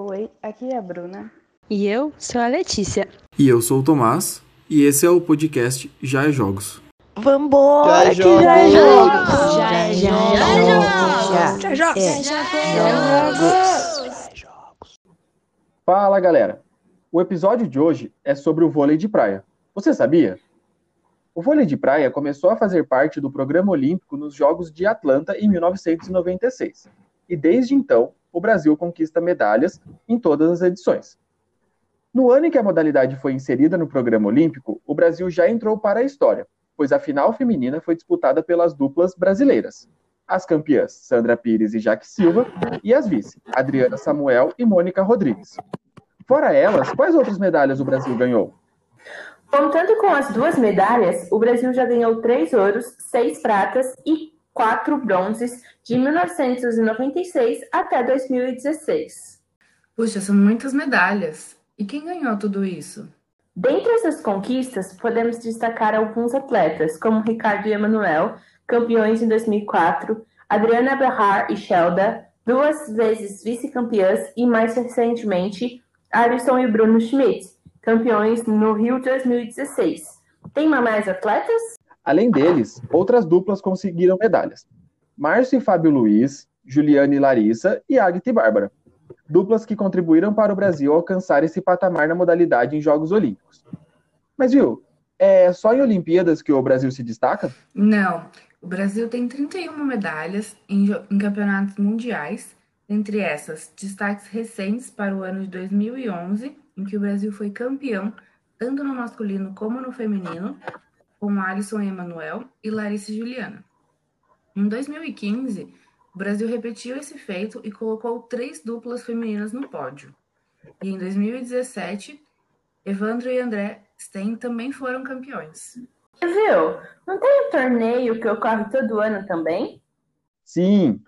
Oi, aqui é a Bruna. E eu sou a Letícia. E eu sou o Tomás, e esse é o podcast Já é Jogos. Vambora, Já que é já é jogos. jogos! Já é jogos! jogos. Já é jogos! Fala galera! O episódio de hoje é sobre o vôlei de praia. Você sabia? O vôlei de praia começou a fazer parte do programa olímpico nos Jogos de Atlanta em 1996. E desde então, o Brasil conquista medalhas em todas as edições. No ano em que a modalidade foi inserida no programa olímpico, o Brasil já entrou para a história, pois a final feminina foi disputada pelas duplas brasileiras. As campeãs Sandra Pires e Jaque Silva e as vice, Adriana Samuel e Mônica Rodrigues. Fora elas, quais outras medalhas o Brasil ganhou? Contando com as duas medalhas, o Brasil já ganhou três ouros, seis pratas e quatro bronzes de 1996 até 2016. Puxa, são muitas medalhas. E quem ganhou tudo isso? Dentre essas conquistas, podemos destacar alguns atletas, como Ricardo e Emanuel, campeões em 2004, Adriana Behar e Shelda, duas vezes vice-campeãs, e mais recentemente, Alisson e Bruno Schmidt, campeões no Rio 2016. Tem mais atletas? Além deles, outras duplas conseguiram medalhas. Márcio e Fábio Luiz, Juliane e Larissa e Agatha e Bárbara. Duplas que contribuíram para o Brasil alcançar esse patamar na modalidade em Jogos Olímpicos. Mas viu, é só em Olimpíadas que o Brasil se destaca? Não, o Brasil tem 31 medalhas em, em campeonatos mundiais, entre essas, destaques recentes para o ano de 2011, em que o Brasil foi campeão tanto no masculino como no feminino, com Alisson e Emanuel e Larissa Juliana. Em 2015, o Brasil repetiu esse feito e colocou três duplas femininas no pódio. E em 2017, Evandro e André Sten também foram campeões. Viu? Não tem um torneio que ocorre todo ano também? Sim.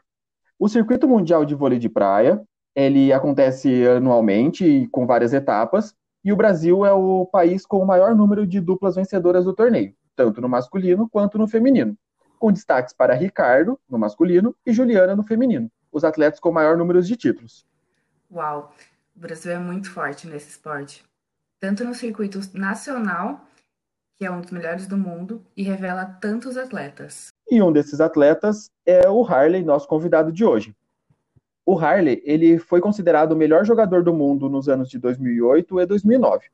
O Circuito Mundial de Vôlei de Praia, ele acontece anualmente e com várias etapas, e o Brasil é o país com o maior número de duplas vencedoras do torneio, tanto no masculino quanto no feminino, com destaques para Ricardo, no masculino, e Juliana, no feminino, os atletas com maior número de títulos. Uau, o Brasil é muito forte nesse esporte. Tanto no circuito nacional, que é um dos melhores do mundo, e revela tantos atletas. E um desses atletas é o Harley, nosso convidado de hoje. O Harley, ele foi considerado o melhor jogador do mundo nos anos de 2008 e 2009.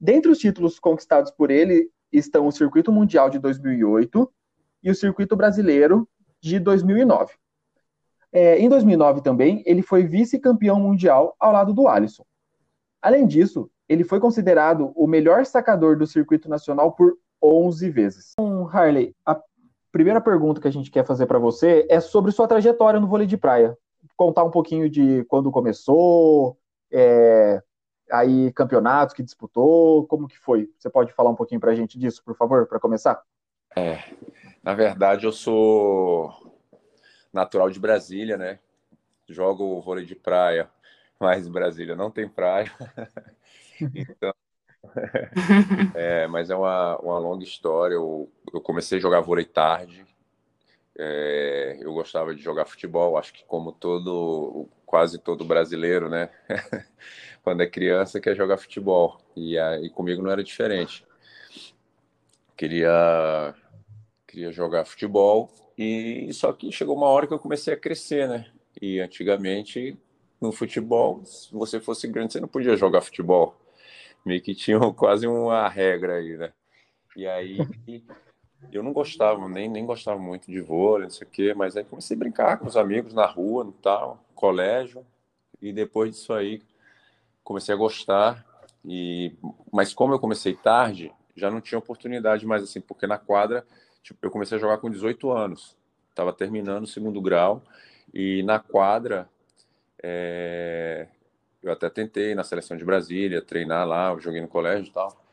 Dentre os títulos conquistados por ele estão o Circuito Mundial de 2008 e o Circuito Brasileiro de 2009. É, em 2009 também, ele foi vice-campeão mundial ao lado do Alisson. Além disso, ele foi considerado o melhor sacador do circuito nacional por 11 vezes. Então, Harley, a primeira pergunta que a gente quer fazer para você é sobre sua trajetória no vôlei de praia. Contar um pouquinho de quando começou, é, aí campeonatos que disputou, como que foi? Você pode falar um pouquinho para a gente disso, por favor, para começar? É, na verdade eu sou natural de Brasília, né? Jogo vôlei de praia, mas Brasília não tem praia. Então, é, mas é uma, uma longa história. Eu, eu comecei a jogar vôlei tarde. É, eu gostava de jogar futebol, acho que como todo, quase todo brasileiro, né? Quando é criança quer jogar futebol. E aí comigo não era diferente. Queria, queria jogar futebol e só que chegou uma hora que eu comecei a crescer, né? E antigamente no futebol, se você fosse grande, você não podia jogar futebol. Meio que tinha quase uma regra aí, né? E aí eu não gostava, nem, nem gostava muito de vôlei, não sei o quê, mas aí comecei a brincar com os amigos na rua, no tal, colégio, e depois disso aí comecei a gostar. E mas como eu comecei tarde, já não tinha oportunidade mais assim, porque na quadra, tipo, eu comecei a jogar com 18 anos. Estava terminando o segundo grau e na quadra é, eu até tentei na seleção de Brasília treinar lá, joguei no colégio e tal.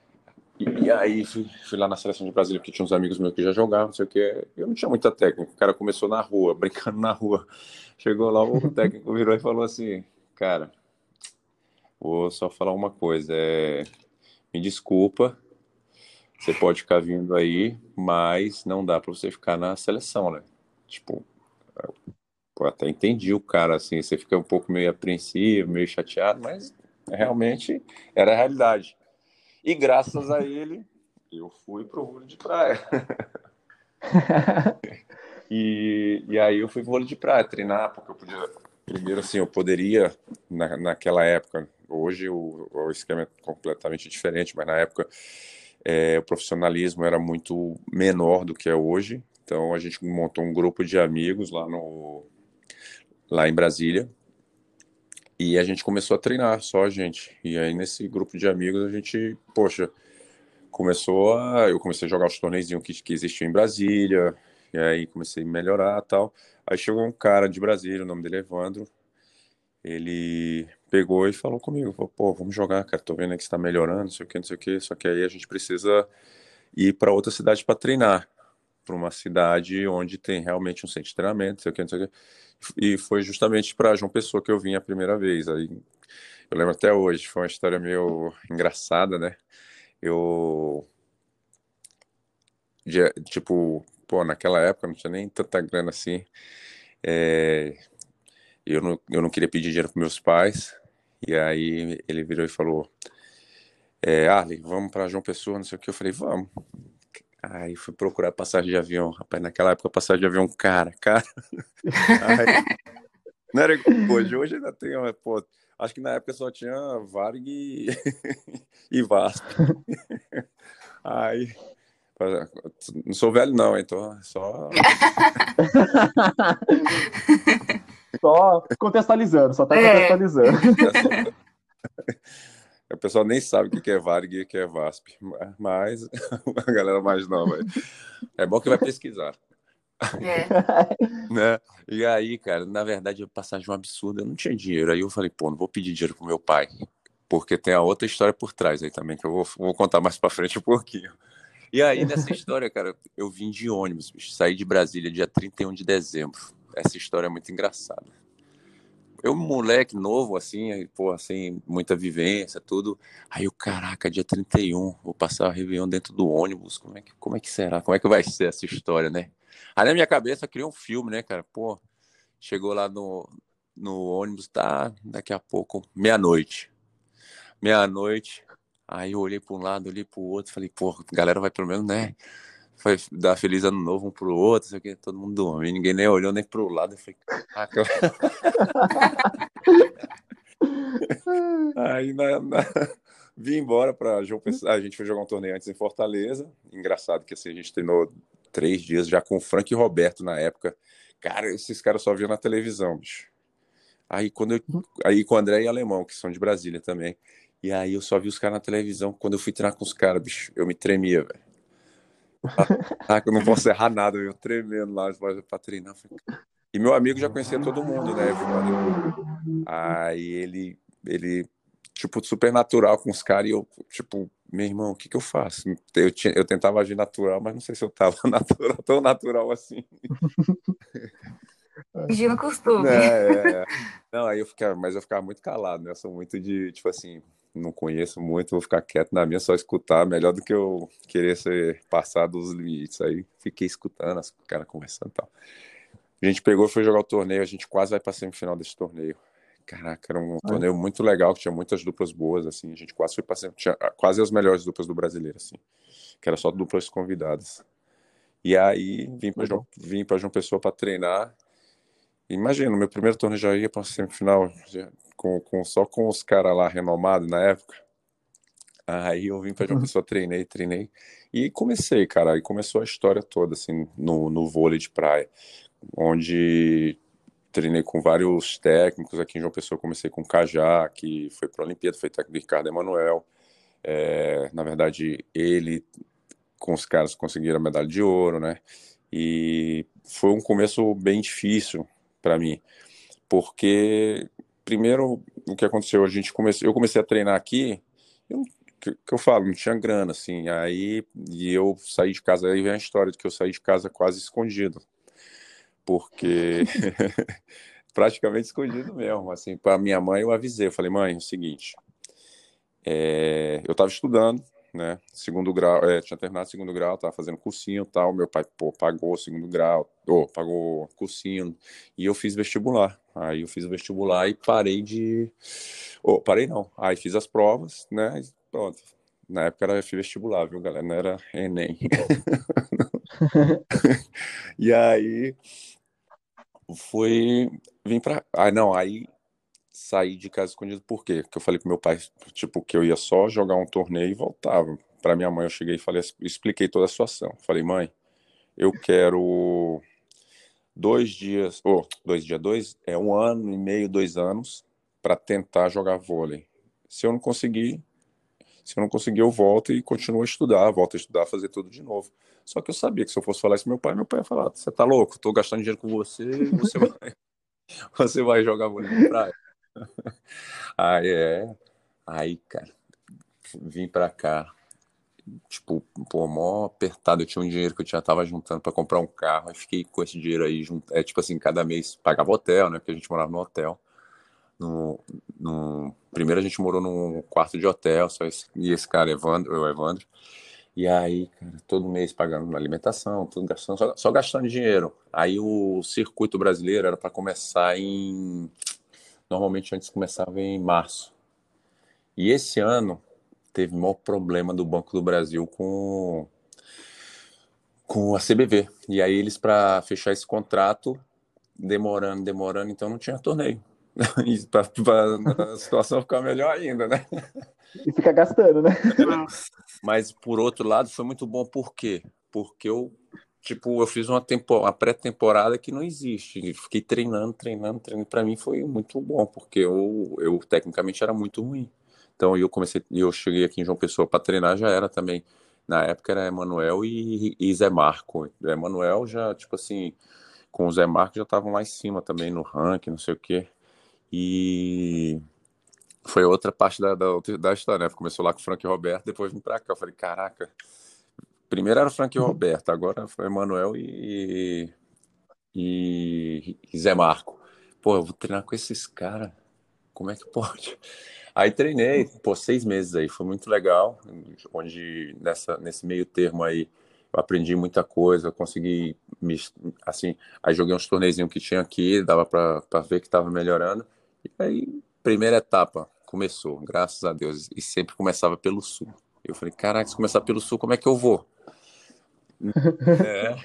E, e aí fui, fui, lá na seleção de Brasília, porque tinha uns amigos meus que já jogavam, não sei o que. Eu não tinha muita técnica. O cara começou na rua, brincando na rua. Chegou lá, o técnico virou e falou assim: Cara, vou só falar uma coisa. É, me desculpa, você pode ficar vindo aí, mas não dá para você ficar na seleção, né? Tipo, pô, até entendi o cara, assim, você fica um pouco meio apreensivo, meio chateado, mas realmente era a realidade. E graças a ele, eu fui pro vôlei de praia. e, e aí eu fui pro vôlei de praia treinar, porque eu podia. Primeiro, assim, eu poderia, na, naquela época, hoje o, o esquema é completamente diferente, mas na época é, o profissionalismo era muito menor do que é hoje. Então a gente montou um grupo de amigos lá no lá em Brasília e a gente começou a treinar só a gente. E aí nesse grupo de amigos a gente, poxa, começou a eu comecei a jogar os torneios que, que existiam em Brasília e aí comecei a melhorar tal. Aí chegou um cara de Brasília, o nome dele é Evandro. Ele pegou e falou comigo, falou, pô, vamos jogar, cara, tô vendo que está melhorando, não sei o que, não sei o que, só que aí a gente precisa ir para outra cidade para treinar, para uma cidade onde tem realmente um centro de treinamento, não sei o que, não sei o que. E foi justamente para João Pessoa que eu vim a primeira vez. Aí eu lembro até hoje, foi uma história meio engraçada, né? Eu tipo, pô, naquela época não tinha nem tanta grana assim. É, eu não, eu não queria pedir dinheiro para meus pais, e aí ele virou e falou: é, Arley, vamos para João Pessoa, não sei o que. Eu falei: vamos. Aí fui procurar passagem de avião. Rapaz, naquela época passagem de avião, cara, cara. Aí, não era hoje, hoje ainda tem, pô, acho que na época só tinha Varg e, e Vasco. Aí, não sou velho não, então só Só contextualizando, só tá é. contextualizando. O pessoal nem sabe o que é Varg e o que é VASP, mas a galera mais nova. É bom que vai pesquisar. É. né? E aí, cara, na verdade, a passagem um absurda, eu não tinha dinheiro. Aí eu falei, pô, não vou pedir dinheiro pro meu pai, porque tem a outra história por trás aí também, que eu vou, vou contar mais pra frente um pouquinho. E aí, nessa história, cara, eu vim de ônibus, bicho, saí de Brasília dia 31 de dezembro essa história é muito engraçada. Eu, moleque novo, assim, pô, assim, muita vivência, tudo. Aí eu, caraca, dia 31, vou passar a Réveillon dentro do ônibus. Como é, que, como é que será? Como é que vai ser essa história, né? Aí na minha cabeça criou um filme, né, cara? Pô, chegou lá no, no ônibus, tá, daqui a pouco, meia-noite. Meia-noite. Aí eu olhei para um lado, olhei para o outro, falei, pô, galera vai pelo menos, né? Foi dar feliz ano novo um pro outro, sei o que, todo mundo dormindo, ninguém nem olhou nem pro lado. Eu falei, caraca. Aí na, na... vim embora para João Pessoa. A gente foi jogar um torneio antes em Fortaleza. Engraçado que assim, a gente treinou três dias já com o Frank e Roberto na época. Cara, esses caras só viam na televisão, bicho. Aí quando eu, aí com o André e Alemão, que são de Brasília também. E aí eu só vi os caras na televisão. Quando eu fui treinar com os caras, bicho, eu me tremia, velho. Ah, eu não posso errar nada, eu tremendo lá para treinar. E meu amigo já conhecia todo mundo, né? Aí ele, ele tipo, super natural com os caras e eu, tipo, meu irmão, o que que eu faço? Eu, tinha, eu tentava agir natural, mas não sei se eu tava natural, tão natural assim. Fingindo costume. É, é, é. Não, aí eu ficava, mas eu ficava muito calado, né? Eu sou muito de, tipo assim, não conheço muito, vou ficar quieto na minha, só escutar, melhor do que eu querer ser passado dos limites. Aí fiquei escutando as caras conversando e tal. A gente pegou e foi jogar o torneio, a gente quase vai para semifinal desse torneio. Caraca, era um torneio muito legal, que tinha muitas duplas boas, assim, a gente quase foi para tinha quase as melhores duplas do brasileiro, assim, que era só duplas convidadas. E aí vim para João, vim João Pessoa para treinar. Imagina, meu primeiro torneio já ia para semifinal, com, com, só com os caras lá renomados na época. Aí eu vim para uma uhum. pessoa, treinei, treinei. E comecei, cara. Aí começou a história toda, assim, no, no vôlei de praia. Onde treinei com vários técnicos. Aqui em João Pessoa comecei com o Cajá, que foi para a Olimpíada, foi técnico do Ricardo Emanuel. É, na verdade, ele com os caras conseguiram a medalha de ouro, né? E foi um começo bem difícil para mim, porque primeiro, o que aconteceu, a gente comecei, eu comecei a treinar aqui, eu, que, que eu falo, não tinha grana, assim, aí, e eu saí de casa, aí vem a história de que eu saí de casa quase escondido, porque, praticamente escondido mesmo, assim, para minha mãe eu avisei, eu falei, mãe, é o seguinte, é, eu estava estudando, né? Segundo grau, é, tinha terminado segundo grau, tava fazendo cursinho tal. Meu pai, pô, pagou segundo grau, ou pagou cursinho, e eu fiz vestibular. Aí eu fiz vestibular e parei de. Oh, parei não. Aí fiz as provas, né? Pronto. Na época era vestibular, viu, galera? Não era Enem. e aí foi. Vim pra. Ah, não, aí saí de casa escondido por quê? Porque eu falei pro meu pai, tipo, que eu ia só jogar um torneio e voltava. Para minha mãe eu cheguei e falei, expliquei toda a situação. Falei, mãe, eu quero dois dias, ou oh, dois dias, dois, é um ano e meio, dois anos para tentar jogar vôlei. Se eu não conseguir, se eu não conseguir, eu volto e continuo a estudar, volto a estudar, fazer tudo de novo. Só que eu sabia que se eu fosse falar isso pro meu pai, meu pai ia falar: você tá louco? Tô gastando dinheiro com você, você vai, você vai jogar vôlei na praia. Aí é. Aí, cara, vim pra cá. Tipo, pô, mó apertado. Eu tinha um dinheiro que eu já tava juntando para comprar um carro. Aí fiquei com esse dinheiro aí. Junt... É tipo assim, cada mês pagava hotel, né? Porque a gente morava no hotel. No, no... Primeiro a gente morou num quarto de hotel, só esse... e esse cara, Evandro, eu, Evandro. E aí, cara, todo mês pagando alimentação, tudo gastando, só, só gastando dinheiro. Aí o circuito brasileiro era para começar em Normalmente antes começava em março. E esse ano teve maior problema do Banco do Brasil com com a CBV. E aí eles para fechar esse contrato demorando, demorando, então não tinha torneio. para a situação ficar melhor ainda, né? E fica gastando, né? Mas por outro lado foi muito bom por quê? Porque eu tipo, eu fiz uma, uma pré-temporada que não existe. Fiquei treinando, treinando, treinando. Para mim foi muito bom, porque eu, eu tecnicamente era muito ruim. Então eu comecei, eu cheguei aqui em João Pessoa para treinar, já era também. Na época era Emanuel e, e Zé Marco. Emanuel já, tipo assim, com o Zé Marco já estavam lá em cima também no ranking, não sei o quê. E foi outra parte da, da, da história, né? Começou lá com o Frank Roberto, depois vim pra cá. Eu falei, caraca, Primeiro era o Frank Roberto, agora foi Emanuel e, e, e Zé Marco. Pô, eu vou treinar com esses caras. Como é que pode? Aí treinei, pô, seis meses aí, foi muito legal. Onde nessa, nesse meio termo aí eu aprendi muita coisa, consegui me, assim, aí joguei uns torneios que tinha aqui, dava para ver que estava melhorando. E aí, primeira etapa começou, graças a Deus, e sempre começava pelo sul. Eu falei, caraca, se começar pelo sul, como é que eu vou? É.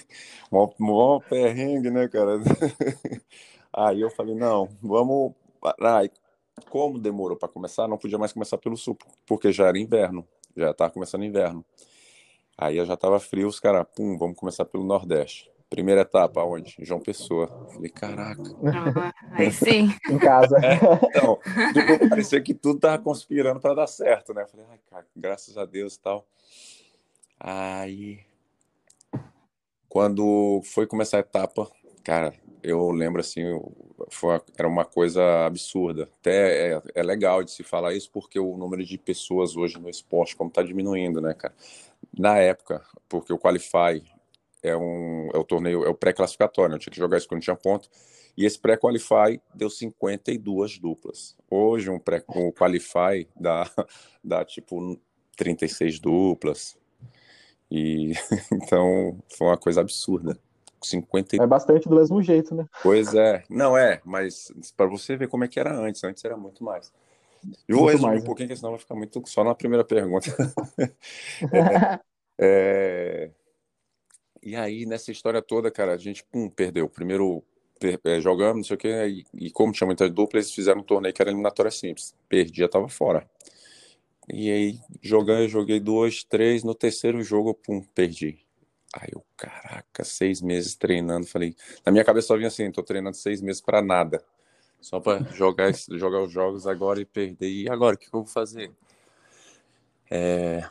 mó, mó perrengue, né, cara? Aí eu falei, não, vamos. Aí, como demorou para começar, não podia mais começar pelo sul, porque já era inverno, já estava começando inverno. Aí eu já estava frio, os caras, pum, vamos começar pelo Nordeste. Primeira etapa, onde? João Pessoa. Falei, caraca. Ah, aí sim. em casa. É, então, tipo, parecia que tudo tava conspirando para dar certo, né? Falei, ai, cara, graças a Deus e tal. Aí quando foi começar a etapa, cara, eu lembro assim, foi, era uma coisa absurda. Até é, é, legal de se falar isso porque o número de pessoas hoje no esporte como está diminuindo, né, cara? Na época, porque o Qualify é um é o torneio, é o pré-classificatório, né? eu tinha que jogar isso quando tinha ponto. E esse pré-qualify deu 52 duplas. Hoje um pré um qualify dá dá tipo 36 duplas, e então foi uma coisa absurda. 50 É bastante do mesmo jeito, né? Pois é. Não é, mas para você ver como é que era antes, antes era muito mais. Eu vou resumir mais, um né? pouquinho, que senão vai ficar muito só na primeira pergunta. é, é... E aí, nessa história toda, cara, a gente pum, perdeu. Primeiro é, jogamos, não sei o quê, e, e como tinha muitas duplas, eles fizeram um torneio que era eliminatória simples. Perdi, já tava fora. E aí, jogando, joguei dois, três. No terceiro jogo, pum, perdi. Aí eu, caraca, seis meses treinando. Falei, na minha cabeça só vinha assim: tô treinando seis meses para nada. Só para jogar, jogar os jogos agora e perder. E agora, o que, que eu vou fazer? É,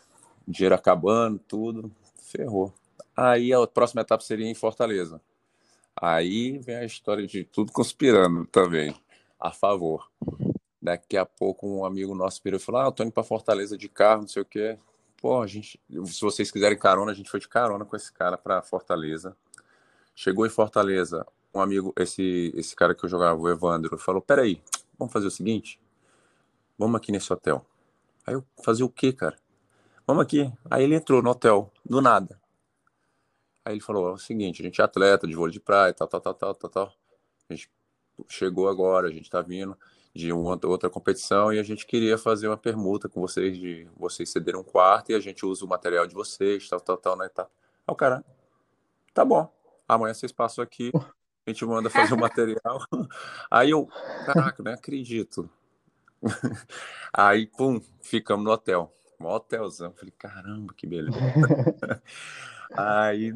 dinheiro acabando, tudo, ferrou. Aí a próxima etapa seria em Fortaleza. Aí vem a história de tudo conspirando também, a favor. Daqui a pouco um amigo nosso virou e falou: Ah, eu tô indo pra Fortaleza de carro, não sei o quê. Pô, a gente, se vocês quiserem carona, a gente foi de carona com esse cara para Fortaleza. Chegou em Fortaleza, um amigo, esse, esse cara que eu jogava, o Evandro, falou: Peraí, vamos fazer o seguinte? Vamos aqui nesse hotel. Aí eu fazia o quê, cara? vamos aqui. Aí ele entrou no hotel, do nada. Aí ele falou: é o seguinte, a gente é atleta de vôlei de praia, tal, tal, tal, tal, tal, tal. A gente chegou agora, a gente tá vindo de uma outra competição e a gente queria fazer uma permuta com vocês de vocês cederem um quarto e a gente usa o material de vocês, tal, tal, tal, né? Tá. Aí o cara, tá bom. Amanhã vocês passam aqui, a gente manda fazer o material. Aí eu, caraca, não acredito. Aí, pum, ficamos no hotel. Um hotelzão. Falei, caramba, que beleza. aí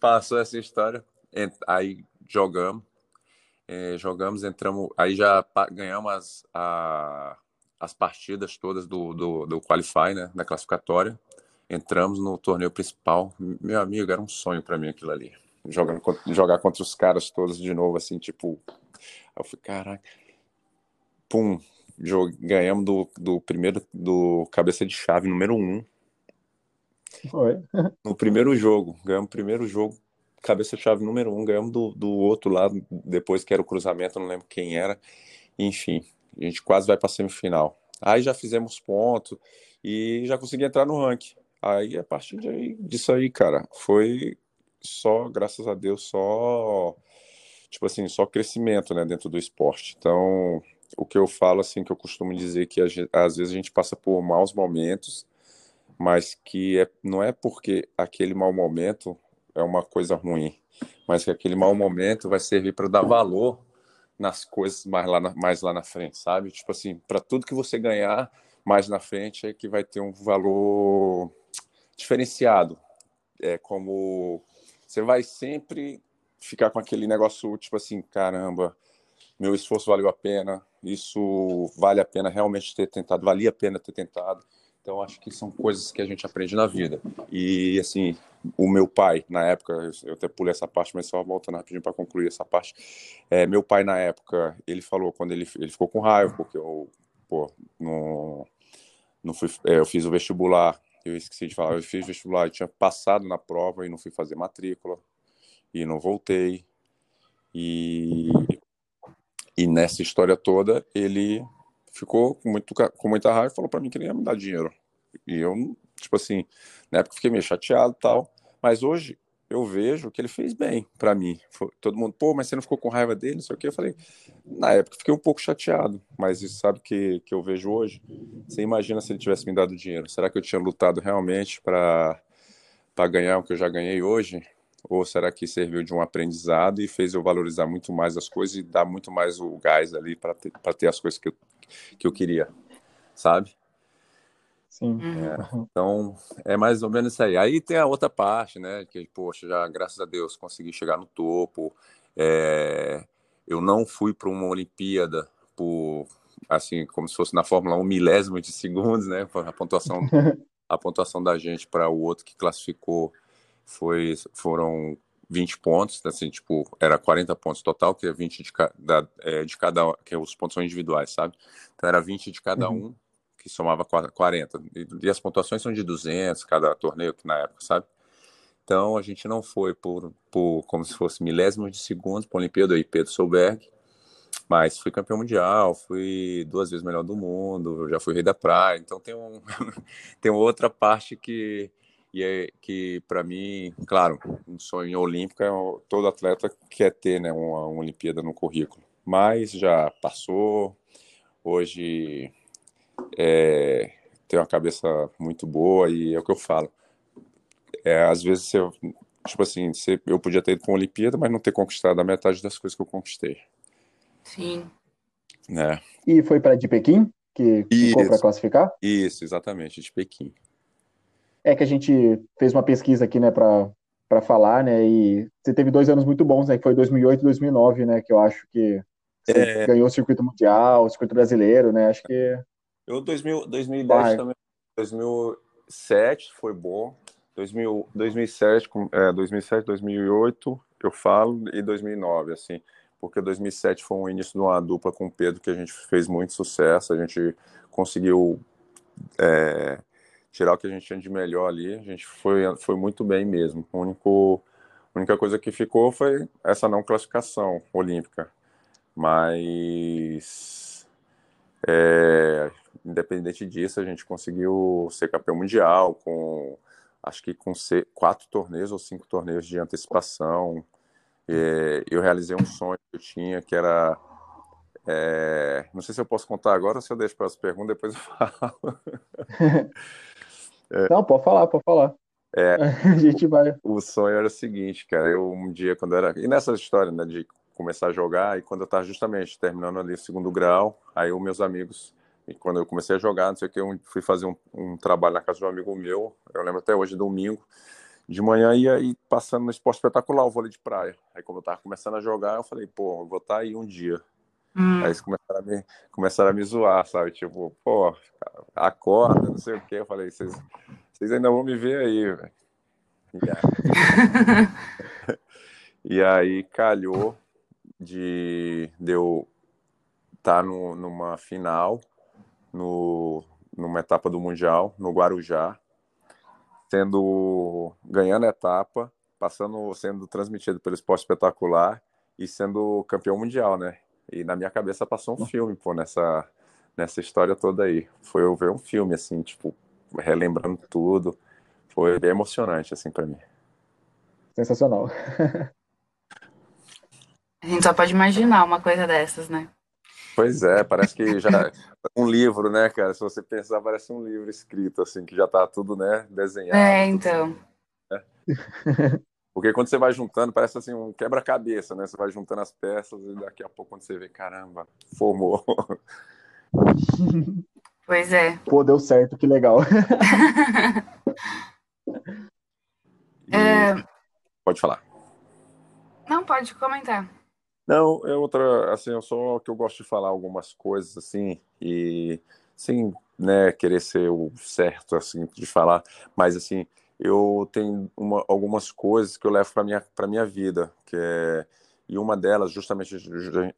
passou essa história. Aí jogamos. É, jogamos, entramos. Aí já ganhamos as, a, as partidas todas do, do, do Qualify, né? Da classificatória. Entramos no torneio principal. Meu amigo, era um sonho para mim aquilo ali. Jogando, jogar contra os caras todos de novo, assim, tipo. Eu falei, caraca. Pum, ganhamos do, do primeiro do cabeça de chave número um. Foi. No primeiro jogo, ganhamos o primeiro jogo, cabeça de chave número um, ganhamos do, do outro lado, depois que era o cruzamento, não lembro quem era. Enfim, a gente quase vai para semifinal. Aí já fizemos ponto e já consegui entrar no ranking. Aí a partir de, disso aí, cara, foi só, graças a Deus, só tipo assim, só crescimento, né, dentro do esporte. Então, o que eu falo, assim, que eu costumo dizer que às vezes a gente passa por maus momentos, mas que é, não é porque aquele mau momento é uma coisa ruim, mas que aquele mau momento vai servir para dar valor nas coisas mais lá na, mais lá na frente, sabe? Tipo assim, para tudo que você ganhar mais na frente é que vai ter um valor diferenciado. É como você vai sempre ficar com aquele negócio, tipo assim, caramba, meu esforço valeu a pena, isso vale a pena realmente ter tentado, valia a pena ter tentado. Então, acho que são coisas que a gente aprende na vida. E, assim, o meu pai, na época, eu até pulei essa parte, mas só voltando rapidinho para concluir essa parte. É, meu pai, na época, ele falou, quando ele, ele ficou com raiva, porque eu, pô, não, não fui, é, eu fiz o vestibular, eu esqueci de falar, eu fiz vestibular, eu tinha passado na prova e não fui fazer matrícula, e não voltei. E e nessa história toda, ele ficou com, muito, com muita raiva e falou para mim que ele ia me dar dinheiro. E eu, tipo assim, na época fiquei meio chateado e tal. Mas hoje eu vejo que ele fez bem para mim. Foi, todo mundo, pô, mas você não ficou com raiva dele? Não sei o que. Eu falei, na época fiquei um pouco chateado. Mas isso sabe que, que eu vejo hoje? Você imagina se ele tivesse me dado dinheiro? Será que eu tinha lutado realmente para ganhar o que eu já ganhei hoje? Ou será que serviu de um aprendizado e fez eu valorizar muito mais as coisas e dar muito mais o gás ali para ter, ter as coisas que eu, que eu queria, sabe? Sim. É, então, é mais ou menos isso aí. Aí tem a outra parte, né? Que, poxa, já, graças a Deus, consegui chegar no topo. É, eu não fui para uma Olimpíada por, assim, como se fosse na Fórmula 1, milésimo de segundos, né? A pontuação, a pontuação da gente para o outro que classificou foi, foram 20 pontos, assim, tipo, era 40 pontos total, que é 20 de, cada, é, de cada, que os pontos são individuais, sabe? Então era 20 de cada uhum. um, que somava 40. E, e, as pontuações são de 200 cada torneio, que na época, sabe? Então a gente não foi por, por como se fosse milésimos de segundos para a Olimpíada e Pedro Solberg, mas fui campeão mundial, fui duas vezes melhor do mundo, já fui rei da praia, então tem, um, tem outra parte que e é que para mim, claro, um sonho olímpico é todo atleta quer ter, né, uma, uma Olimpíada no currículo. Mas já passou. Hoje é, tem uma cabeça muito boa e é o que eu falo. É, às vezes você, tipo assim, você, eu podia ter ido para uma Olimpíada, mas não ter conquistado a metade das coisas que eu conquistei. Sim. Né? E foi para de Pequim que ficou para classificar? Isso, exatamente, de Pequim é que a gente fez uma pesquisa aqui, né, para falar, né, e você teve dois anos muito bons, né, que foi 2008 e 2009, né, que eu acho que você é... ganhou o circuito mundial, o circuito brasileiro, né, acho que... Eu, 2000, 2010 Vai. também, 2007 foi bom, 2000, 2007, é, 2007, 2008 eu falo, e 2009, assim, porque 2007 foi um início de uma dupla com o Pedro que a gente fez muito sucesso, a gente conseguiu é, tirar o que a gente tinha de melhor ali, a gente foi, foi muito bem mesmo. O único, a única coisa que ficou foi essa não classificação olímpica. Mas é, independente disso, a gente conseguiu ser campeão mundial com acho que com quatro torneios ou cinco torneios de antecipação. E eu realizei um sonho que eu tinha, que era. É, não sei se eu posso contar agora ou se eu deixo para as perguntas, depois eu falo. é, não, pode falar, pode falar. É, a gente vai. O sonho era o seguinte, cara. Eu um dia, quando era. E nessa história, né, de começar a jogar, e quando eu estava justamente terminando ali o segundo grau, aí os meus amigos e quando eu comecei a jogar, não sei o que, eu fui fazer um, um, trabalho na casa de um amigo meu, eu lembro até hoje, domingo, de manhã ia ir passando no esporte espetacular, o vôlei de praia. Aí como eu tava começando a jogar, eu falei, pô, eu vou estar tá aí um dia. Hum. Aí eles começaram a, me, começaram a me zoar, sabe? Tipo, pô, acorda, não sei o que. Eu falei, vocês, ainda vão me ver aí, velho. E aí calhou de, de eu estar tá no, numa final no, numa etapa do Mundial, no Guarujá, sendo ganhando a etapa, passando, sendo transmitido pelo Esporte Espetacular e sendo campeão mundial, né? E na minha cabeça passou um filme, pô, nessa, nessa história toda aí. Foi eu ver um filme, assim, tipo, relembrando tudo. Foi bem emocionante, assim, para mim. Sensacional. A gente só pode imaginar uma coisa dessas, né? Pois é, parece que já um livro, né, cara? Se você pensar, parece um livro escrito, assim, que já tá tudo, né, desenhado. É, então. Né? Porque quando você vai juntando, parece assim um quebra-cabeça, né? Você vai juntando as peças e daqui a pouco quando você vê, caramba, formou. Pois é. Pô, deu certo, que legal. é... Pode falar. Não, pode comentar. Não, é outra, assim, eu sou que eu gosto de falar algumas coisas assim e sem, né, querer ser o certo assim de falar, mas assim, eu tenho uma, algumas coisas que eu levo para minha para minha vida, que é e uma delas justamente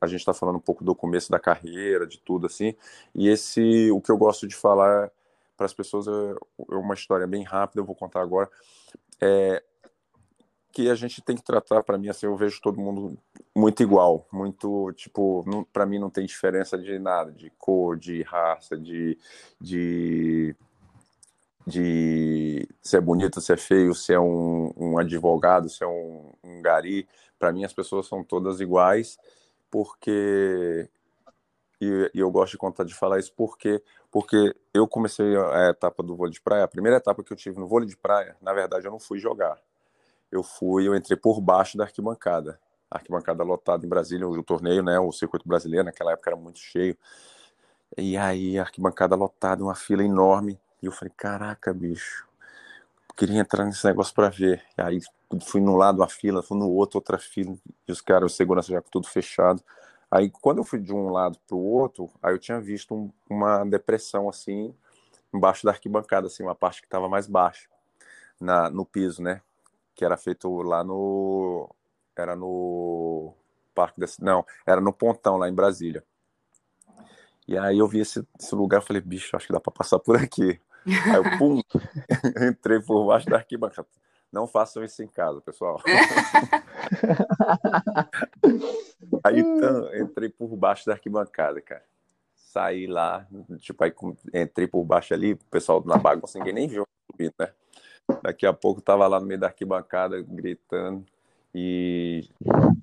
a gente está falando um pouco do começo da carreira, de tudo assim, e esse o que eu gosto de falar para as pessoas é, é uma história bem rápida, eu vou contar agora. É, que a gente tem que tratar, para mim, assim, eu vejo todo mundo muito igual, muito, tipo, para mim não tem diferença de nada, de cor, de raça, de, de, de se é bonito, se é feio, se é um, um advogado, se é um, um gari, para mim as pessoas são todas iguais, porque e, e, eu gosto de contar de falar isso porque porque eu comecei a etapa do vôlei de praia, a primeira etapa que eu tive no vôlei de praia, na verdade eu não fui jogar eu fui, eu entrei por baixo da arquibancada. A arquibancada lotada em Brasília, o torneio, né, o circuito brasileiro, naquela época era muito cheio. E aí, arquibancada lotada, uma fila enorme. E eu falei, caraca, bicho, queria entrar nesse negócio para ver. E aí fui num lado uma fila, fui no outro outra fila, e os caras, o segurança já com tudo fechado. Aí quando eu fui de um lado para o outro, aí eu tinha visto um, uma depressão assim, embaixo da arquibancada, assim, uma parte que estava mais baixa, na, no piso, né? que era feito lá no. Era no Parque desse, Não, era no Pontão, lá em Brasília. E aí eu vi esse, esse lugar, falei, bicho, acho que dá para passar por aqui. Aí eu, pum, entrei por baixo da arquibancada. Não façam isso em casa, pessoal. aí então, entrei por baixo da arquibancada, cara. Saí lá, tipo, aí entrei por baixo ali, o pessoal na bagunça, ninguém nem viu né? Daqui a pouco estava lá no meio da arquibancada gritando. E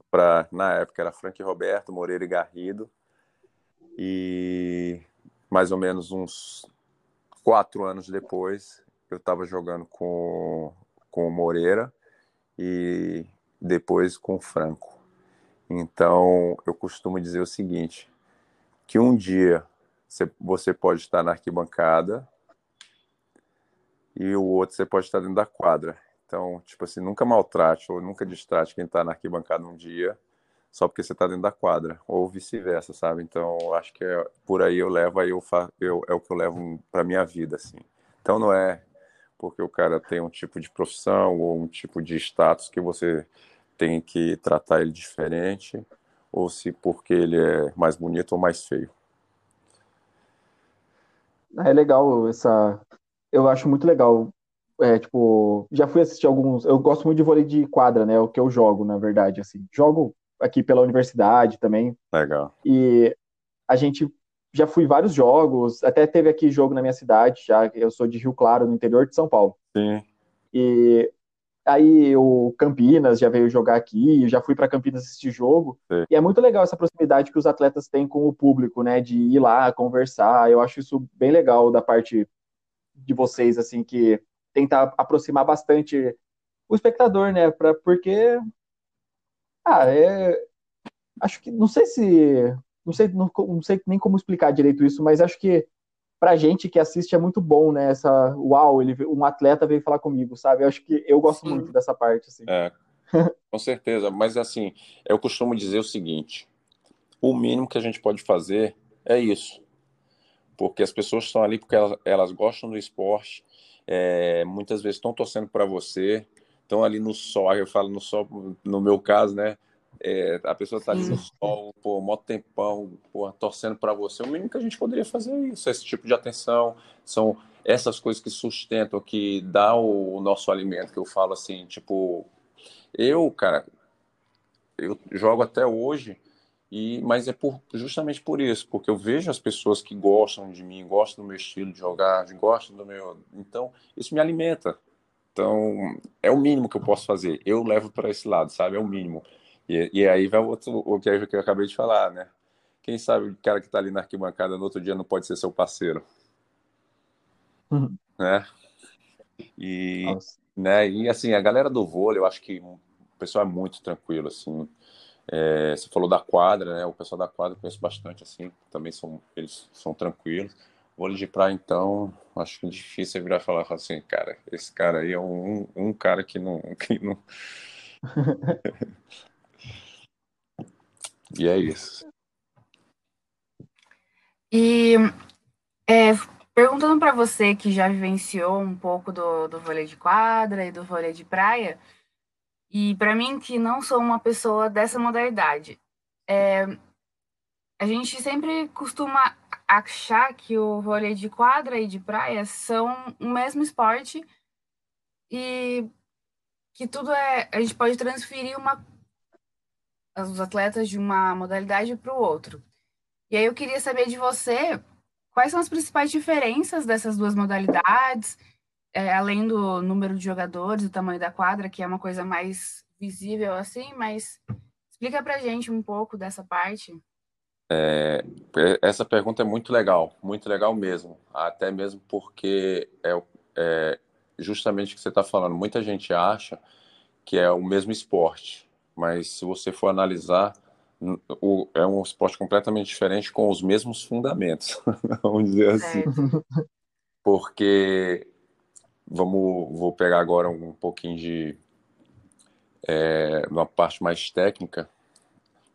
pra, na época era Frank Roberto, Moreira e Garrido. E mais ou menos uns quatro anos depois, eu estava jogando com, com o Moreira e depois com o Franco. Então, eu costumo dizer o seguinte, que um dia você pode estar na arquibancada e o outro você pode estar dentro da quadra. Então, tipo assim, nunca maltrate ou nunca distrate quem está na arquibancada um dia só porque você está dentro da quadra, ou vice-versa, sabe? Então, acho que é, por aí eu levo, aí eu, fa, eu é o que eu levo para minha vida, assim. Então, não é porque o cara tem um tipo de profissão ou um tipo de status que você tem que tratar ele diferente, ou se porque ele é mais bonito ou mais feio. É legal essa eu acho muito legal. É, tipo, já fui assistir alguns. Eu gosto muito de vôlei de quadra, né? O que eu jogo, na verdade, assim. Jogo aqui pela universidade também. Legal. E a gente já fui vários jogos, até teve aqui jogo na minha cidade, já eu sou de Rio Claro, no interior de São Paulo. Sim. E aí o Campinas já veio jogar aqui, já fui para Campinas assistir jogo. Sim. E é muito legal essa proximidade que os atletas têm com o público, né, de ir lá conversar. Eu acho isso bem legal da parte de vocês assim que tenta aproximar bastante o espectador, né, pra, porque ah, é acho que não sei se não sei, não, não sei nem como explicar direito isso, mas acho que pra gente que assiste é muito bom, né? Essa, uau, ele, um atleta veio falar comigo, sabe? Eu acho que eu gosto Sim. muito dessa parte, assim. É, com certeza. Mas assim, eu costumo dizer o seguinte: o mínimo que a gente pode fazer é isso. Porque as pessoas estão ali porque elas, elas gostam do esporte, é, muitas vezes estão torcendo para você, estão ali no sol, eu falo no sol, no meu caso, né? É, a pessoa está ali no sol, pô, mó tempão, pô, torcendo para você. O mínimo que a gente poderia fazer é isso, esse tipo de atenção. São essas coisas que sustentam, que dá o, o nosso alimento, que eu falo assim, tipo, eu, cara, eu jogo até hoje, e, mas é por, justamente por isso, porque eu vejo as pessoas que gostam de mim, gostam do meu estilo de jogar, gostam do meu. Então, isso me alimenta. Então, é o mínimo que eu posso fazer. Eu levo para esse lado, sabe? É o mínimo. E, e aí vai o, outro, o que eu acabei de falar, né? Quem sabe o cara que está ali na arquibancada no outro dia não pode ser seu parceiro, Uhum. né? E, Nossa. né? E assim, a galera do vôlei, eu acho que o pessoal é muito tranquilo, assim. É, você falou da quadra, né? O pessoal da quadra eu conheço bastante, assim. Também são eles são tranquilos. Vôlei de praia, então, acho que é difícil virar falar assim, cara, esse cara aí é um, um cara que não, que não. E é isso. E é, perguntando para você que já vivenciou um pouco do, do vôlei de quadra e do vôlei de praia, e para mim que não sou uma pessoa dessa modalidade, é, a gente sempre costuma achar que o vôlei de quadra e de praia são o mesmo esporte e que tudo é a gente pode transferir uma os atletas de uma modalidade para o outro. E aí eu queria saber de você quais são as principais diferenças dessas duas modalidades, é, além do número de jogadores, o tamanho da quadra, que é uma coisa mais visível assim, mas explica pra gente um pouco dessa parte. É, essa pergunta é muito legal, muito legal mesmo. Até mesmo porque é, é justamente o que você está falando. Muita gente acha que é o mesmo esporte, mas se você for analisar, o, é um esporte completamente diferente com os mesmos fundamentos, vamos dizer assim. Porque vamos, vou pegar agora um pouquinho de é, uma parte mais técnica.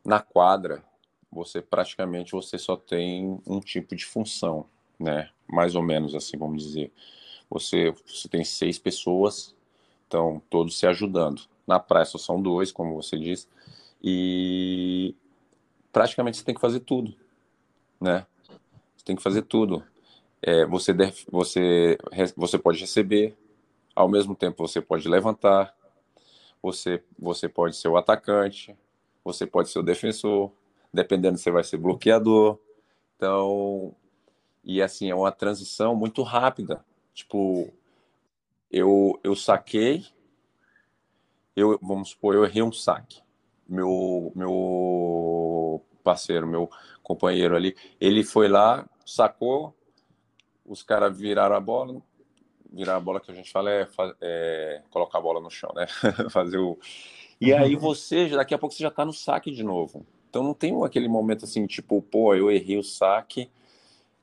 Na quadra, você praticamente você só tem um tipo de função, né? Mais ou menos assim, vamos dizer. Você, você tem seis pessoas, então todos se ajudando. Na praia só são dois, como você disse, e praticamente você tem que fazer tudo, né? Você tem que fazer tudo. É, você, deve, você, você pode receber, ao mesmo tempo você pode levantar, você, você pode ser o atacante, você pode ser o defensor, dependendo você vai ser bloqueador. Então, e assim, é uma transição muito rápida. Tipo, eu, eu saquei, eu, vamos supor, eu errei um saque. Meu, meu parceiro, meu companheiro ali, ele foi lá, sacou, os caras viraram a bola, virar a bola que a gente fala é, é colocar a bola no chão, né? Fazer o. E aí você, daqui a pouco você já tá no saque de novo. Então não tem aquele momento assim, tipo, pô, eu errei o saque,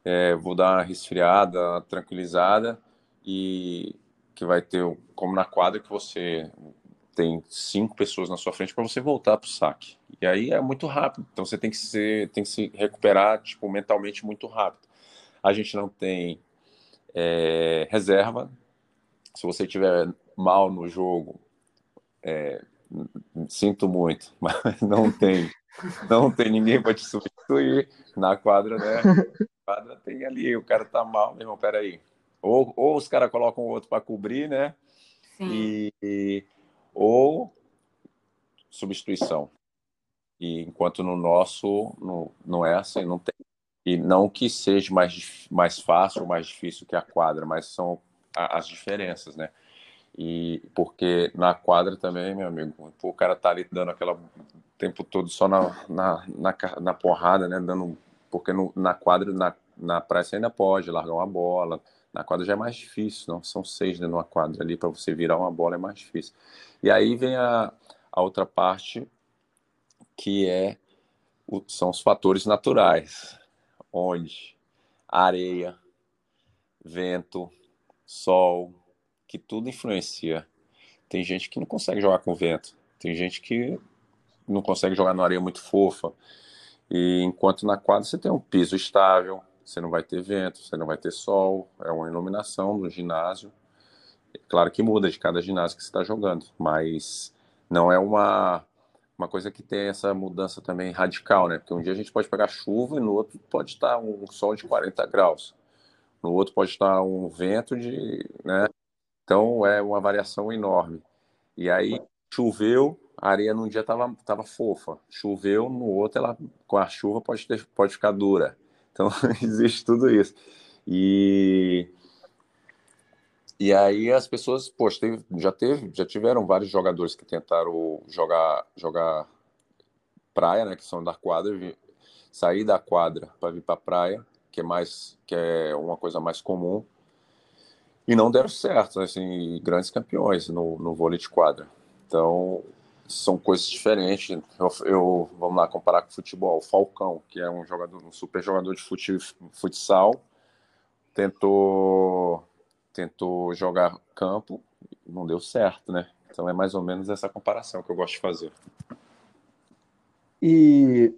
é, vou dar uma resfriada, uma tranquilizada, e que vai ter, como na quadra, que você tem cinco pessoas na sua frente para você voltar para o saque. E aí é muito rápido. Então você tem que, ser, tem que se recuperar tipo, mentalmente muito rápido. A gente não tem é, reserva. Se você tiver mal no jogo, é, sinto muito, mas não tem, não tem ninguém para te substituir na quadra, né? Na quadra tem ali, o cara tá mal, meu irmão, peraí. Ou, ou os caras colocam o outro para cobrir, né? Sim. E, e, ou substituição. E enquanto no nosso não, não é assim, não tem. E não que seja mais, mais fácil ou mais difícil que a quadra, mas são as diferenças, né? E porque na quadra também, meu amigo, o cara tá ali dando aquela tempo todo só na, na, na, na porrada, né? Dando, porque no, na quadra, na, na praia você ainda pode largar uma bola. Na quadra já é mais difícil, não? São seis né, numa quadra ali, para você virar uma bola é mais difícil. E aí vem a, a outra parte, que é o, são os fatores naturais, onde areia, vento, sol, que tudo influencia. Tem gente que não consegue jogar com vento, tem gente que não consegue jogar numa areia muito fofa. E enquanto na quadra você tem um piso estável, você não vai ter vento, você não vai ter sol, é uma iluminação do ginásio. É claro que muda de cada ginásio que você está jogando, mas não é uma, uma coisa que tem essa mudança também radical, né? Porque um dia a gente pode pegar chuva e no outro pode estar um sol de 40 graus, no outro pode estar um vento de, né? Então é uma variação enorme. E aí choveu, a areia num dia estava tava fofa, choveu, no outro ela com a chuva pode, ter, pode ficar dura. Então existe tudo isso. E e aí as pessoas, poxa, teve, já teve, já tiveram vários jogadores que tentaram jogar jogar praia, né, que são da quadra, sair da quadra para vir para praia, que é mais que é uma coisa mais comum e não deram certo, assim, grandes campeões no, no vôlei de quadra. Então, são coisas diferentes. Eu, eu, vamos lá comparar com o futebol. O Falcão, que é um jogador, um super jogador de fute, futsal, tentou tentou jogar campo, não deu certo, né? Então é mais ou menos essa comparação que eu gosto de fazer. E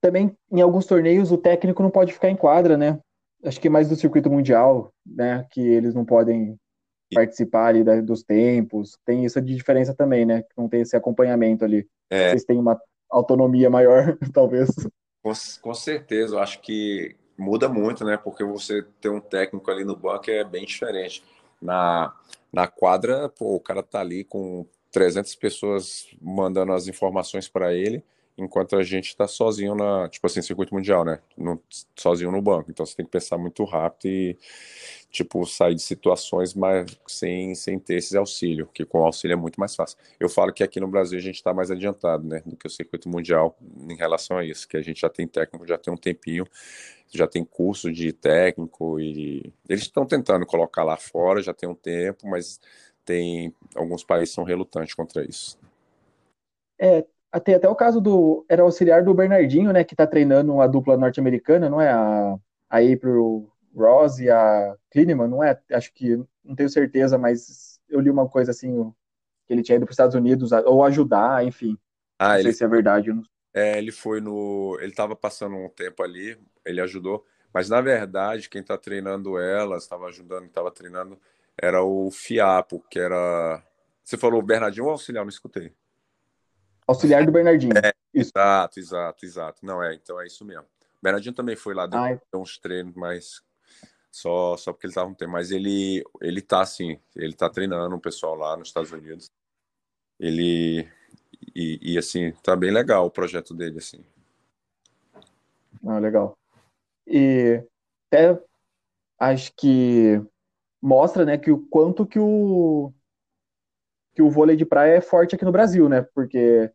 também em alguns torneios o técnico não pode ficar em quadra, né? Acho que mais do circuito mundial, né, que eles não podem participar ali da, dos tempos, tem isso de diferença também, né, que não tem esse acompanhamento ali. É. Vocês têm uma autonomia maior, talvez. Com, com certeza, eu acho que muda muito, né, porque você ter um técnico ali no banco é bem diferente. Na, na quadra, pô, o cara tá ali com 300 pessoas mandando as informações para ele, enquanto a gente está sozinho na, tipo assim, circuito mundial, né? No, sozinho no banco. Então você tem que pensar muito rápido e, tipo, sair de situações mas sem, sem ter esse auxílio, que com auxílio é muito mais fácil. Eu falo que aqui no Brasil a gente está mais adiantado, né, do que o circuito mundial em relação a isso, que a gente já tem técnico, já tem um tempinho, já tem curso de técnico e eles estão tentando colocar lá fora, já tem um tempo, mas tem alguns países são relutantes contra isso. É, tem até o caso do. Era auxiliar do Bernardinho, né? Que tá treinando a dupla norte-americana, não é? A, a April Ross e a Klineman, não é? Acho que. Não tenho certeza, mas eu li uma coisa assim, que ele tinha ido para os Estados Unidos, ou ajudar, enfim. Ah, não ele, sei se é verdade. Não... É, ele foi no. Ele estava passando um tempo ali, ele ajudou, mas na verdade, quem está treinando elas, estava ajudando, estava treinando, era o Fiapo, que era. Você falou Bernardinho ou auxiliar? Não escutei. Auxiliar do Bernardinho. É, exato, exato, exato. Não é, então é isso mesmo. O Bernardinho também foi lá, deu Ai. uns treinos, mas só, só porque ele estava um tempo. Mas ele, ele tá assim, ele tá treinando o pessoal lá nos Estados Unidos. Ele. E, e assim, tá bem legal o projeto dele, assim. Ah, legal. E até acho que mostra, né, que o quanto que o que o vôlei de praia é forte aqui no Brasil, né? Porque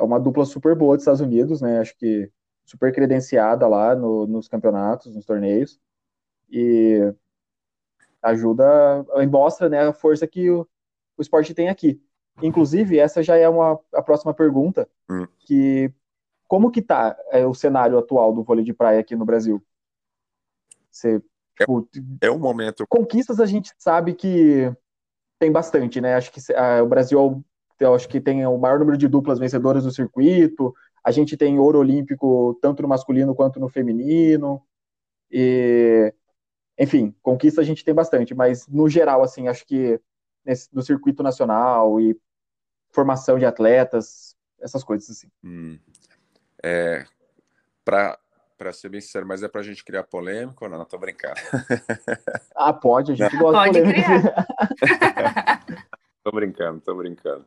é uma dupla super boa dos Estados Unidos, né? Acho que super credenciada lá no, nos campeonatos, nos torneios. E ajuda, mostra né, a força que o, o esporte tem aqui. Inclusive, essa já é uma, a próxima pergunta, hum. que como que tá é, o cenário atual do vôlei de praia aqui no Brasil? Você, tipo, é, é um momento. Conquistas a gente sabe que tem bastante, né? Acho que uh, o Brasil eu acho que tem o maior número de duplas vencedoras do circuito. A gente tem ouro olímpico tanto no masculino quanto no feminino. E, enfim, conquista a gente tem bastante, mas no geral, assim, acho que nesse, no circuito nacional e formação de atletas, essas coisas assim. Hum. É, para para ser bem sincero, mas é para a gente criar polêmica ou não? Tô brincando. Ah, pode, a gente gosta pode de polêmica. Tô brincando, tô brincando.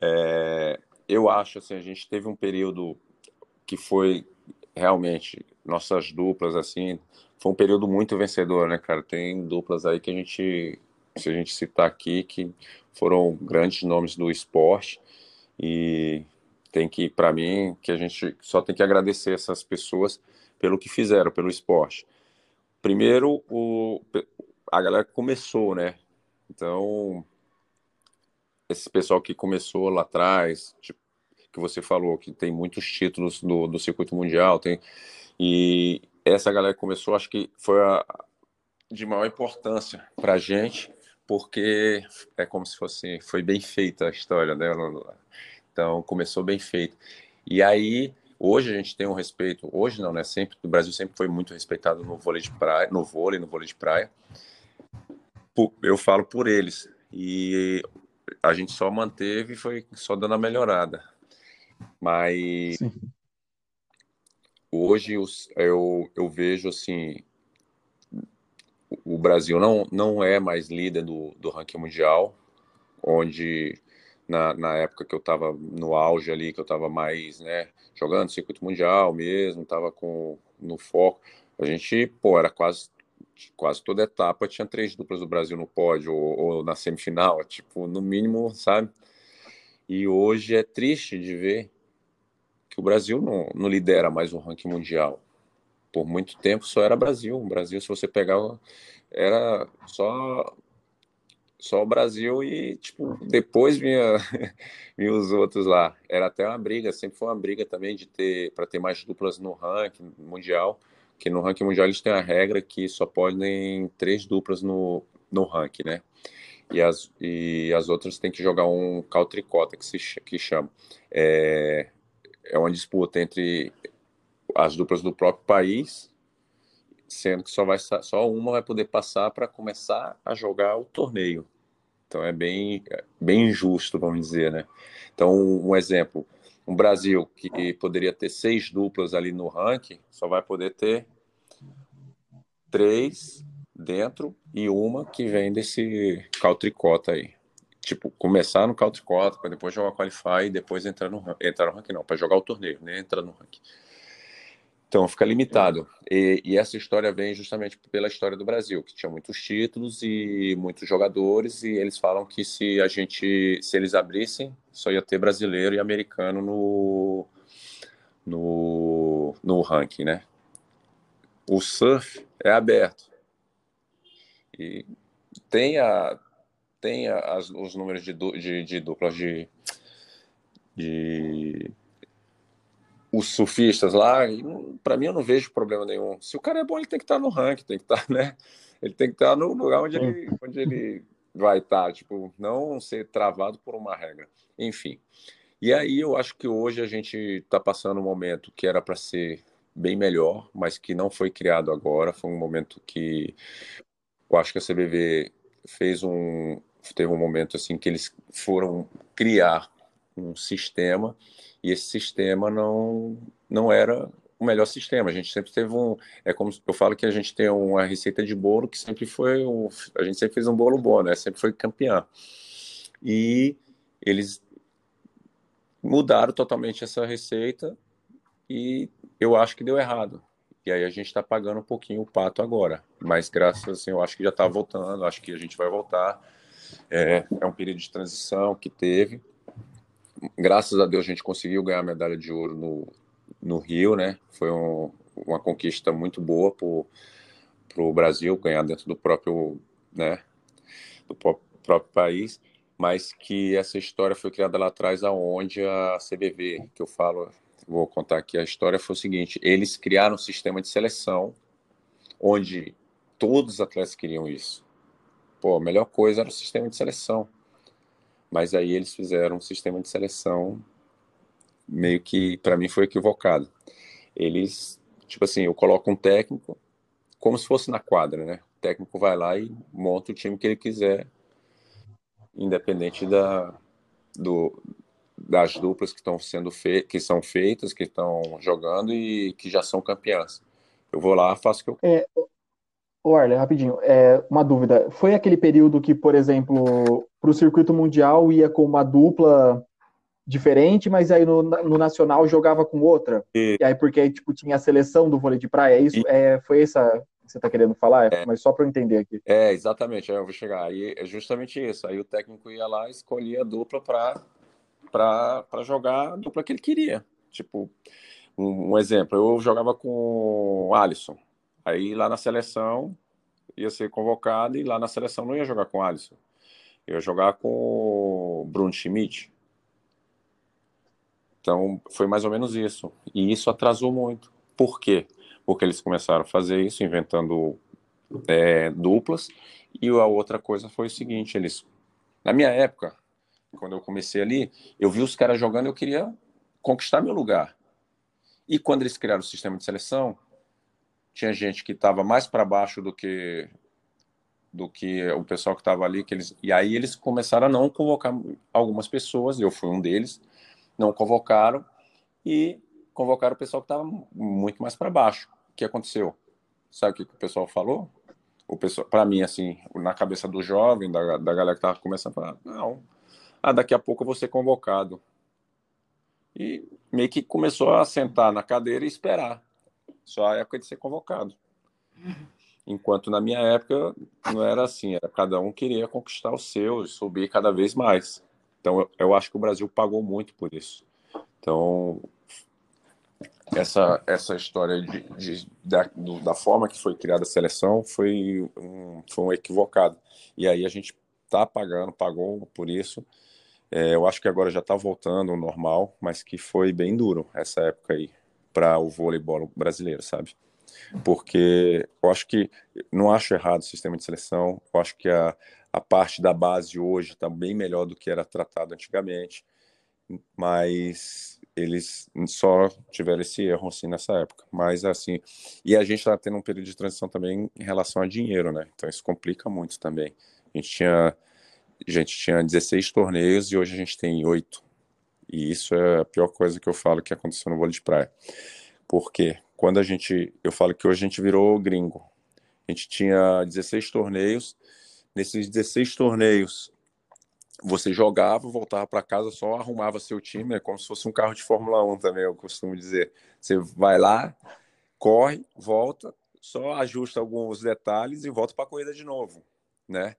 É, eu acho assim, a gente teve um período que foi realmente, nossas duplas, assim, foi um período muito vencedor, né, cara? Tem duplas aí que a gente, se a gente citar aqui, que foram grandes nomes do esporte e tem que, para mim, que a gente só tem que agradecer essas pessoas pelo que fizeram, pelo esporte. Primeiro, o, a galera começou, né? Então, esse pessoal que começou lá atrás, tipo, que você falou, que tem muitos títulos do, do circuito mundial, tem, e essa galera que começou, acho que foi a, de maior importância para a gente, porque é como se fosse, foi bem feita a história dela, então começou bem feito. E aí, hoje a gente tem um respeito, hoje não, né, sempre, o Brasil sempre foi muito respeitado no vôlei de praia, no vôlei, no vôlei de praia, eu falo por eles, e a gente só manteve, foi só dando a melhorada. Mas Sim. hoje eu, eu vejo assim, o Brasil não, não é mais líder do, do ranking mundial, onde na, na época que eu estava no auge ali, que eu estava mais, né, jogando circuito mundial mesmo, estava com no foco, a gente, pô, era quase quase toda etapa tinha três duplas do Brasil no pódio ou, ou na semifinal, tipo, no mínimo, sabe? E hoje é triste de ver que o Brasil não, não lidera mais o ranking mundial. Por muito tempo só era Brasil. O Brasil, se você pegar, era só só o Brasil e tipo depois vinha, vinha os outros lá. Era até uma briga, sempre foi uma briga também de ter para ter mais duplas no ranking mundial, que no ranking mundial eles têm a regra que só podem três duplas no, no ranking, né? e as, e as outras têm que jogar um caltricota, que se que chama. É, é uma disputa entre as duplas do próprio país, sendo que só, vai, só uma vai poder passar para começar a jogar o torneio. Então é bem, bem injusto, vamos dizer, né? Então, um exemplo, um Brasil que poderia ter seis duplas ali no ranking, só vai poder ter três dentro e uma que vem desse caltricota aí. Tipo, começar no caltricota, para depois jogar qualify e depois entrar no, entrar no ranking, não, para jogar o torneio, nem né? entrar no ranking. Então fica limitado. E, e, essa história vem justamente pela história do Brasil, que tinha muitos títulos e muitos jogadores, e eles falam que se a gente, se eles abrissem, só ia ter brasileiro e americano no, no, no ranking, né? O surf é aberto. E tem, a, tem as, os números de, de, de duplas de, de os surfistas lá, para mim eu não vejo problema nenhum. Se o cara é bom, ele tem que estar no ranking, tem que estar, né? Ele tem que estar no lugar onde ele, onde ele vai estar, tipo, não ser travado por uma regra. Enfim. E aí eu acho que hoje a gente está passando um momento que era para ser bem melhor, mas que não foi criado agora. Foi um momento que eu acho que a CBV fez um teve um momento assim que eles foram criar um sistema e esse sistema não não era o melhor sistema. A gente sempre teve um é como eu falo que a gente tem uma receita de bolo que sempre foi um, a gente sempre fez um bolo bom, né? Sempre foi campeão. E eles mudaram totalmente essa receita e eu acho que deu errado. E aí a gente está pagando um pouquinho o pato agora. Mas graças assim, eu acho que já está voltando, acho que a gente vai voltar. É, é um período de transição que teve. Graças a Deus a gente conseguiu ganhar a medalha de ouro no, no Rio, né? Foi um, uma conquista muito boa para o Brasil ganhar dentro do próprio, né? Do próprio país mas que essa história foi criada lá atrás aonde a CBV, que eu falo, vou contar aqui a história, foi o seguinte: eles criaram um sistema de seleção onde todos os atletas queriam isso. Pô, a melhor coisa era o sistema de seleção. Mas aí eles fizeram um sistema de seleção meio que, para mim, foi equivocado. Eles, tipo assim, eu coloco um técnico como se fosse na quadra, né? O técnico vai lá e monta o time que ele quiser, independente da, do, das duplas que estão sendo feitas, que são feitas, que estão jogando e que já são campeãs. Eu vou lá, faço o que eu. É, o Arlen, rapidinho, é, uma dúvida. Foi aquele período que, por exemplo, para o circuito mundial ia com uma dupla diferente, mas aí no, no nacional jogava com outra. E- E aí porque aí, tipo tinha a seleção do vôlei de praia, é isso? E- É, foi essa que você tá querendo falar? É, Mas só para eu entender aqui. É, exatamente, aí eu vou chegar. Aí é justamente isso. Aí o técnico ia lá e escolhia a dupla para jogar a dupla que ele queria. Tipo, um, um exemplo, eu jogava com o Alisson. Aí lá na seleção ia ser convocado e lá na seleção não ia jogar com o Alisson. Eu ia jogar com o Bruno Schmidt. Então foi mais ou menos isso. E isso atrasou muito. Por quê? Porque eles começaram a fazer isso, inventando é, duplas. E a outra coisa foi o seguinte, eles, na minha época, quando eu comecei ali, eu vi os caras jogando, eu queria conquistar meu lugar. E quando eles criaram o sistema de seleção, tinha gente que estava mais para baixo do que do que o pessoal que estava ali, que eles e aí eles começaram a não convocar algumas pessoas, eu fui um deles, não convocaram e convocaram o pessoal que estava muito mais para baixo. O que aconteceu? Sabe o que, o pessoal falou? O pessoal, para mim, assim, na cabeça do jovem, da, da galera que estava começando falar, não, ah, daqui a pouco eu vou ser convocado. E meio que começou a sentar na cadeira e esperar. Só a época de ser convocado. Enquanto na minha época não era assim, era cada um queria conquistar o seu e subir cada vez mais. Então eu, eu acho que o Brasil pagou muito por isso. Então essa essa história de, de da, da forma que foi criada a seleção foi um, foi um equivocado. E aí a gente tá pagando, pagou por isso. É, eu acho que agora já está voltando ao normal, mas que foi bem duro essa época aí para o voleibol brasileiro, sabe? Porque eu acho que não acho errado o sistema de seleção, eu acho que a, a parte da base hoje está bem melhor do que era tratado antigamente, mas eles só tiveram esse erro assim nessa época. Mas assim, e a gente está tendo um período de transição também em relação a dinheiro, né? Então isso complica muito também. A gente tinha a gente tinha 16 torneios e hoje a gente tem 8. E isso é a pior coisa que eu falo que aconteceu no vôlei de praia. Porque quando a gente, eu falo que hoje a gente virou gringo. A gente tinha 16 torneios. Nesses 16 torneios, você jogava, voltava para casa, só arrumava seu time, é como se fosse um carro de Fórmula 1 também, eu costumo dizer. Você vai lá, corre, volta, só ajusta alguns detalhes e volta para a corrida de novo, né?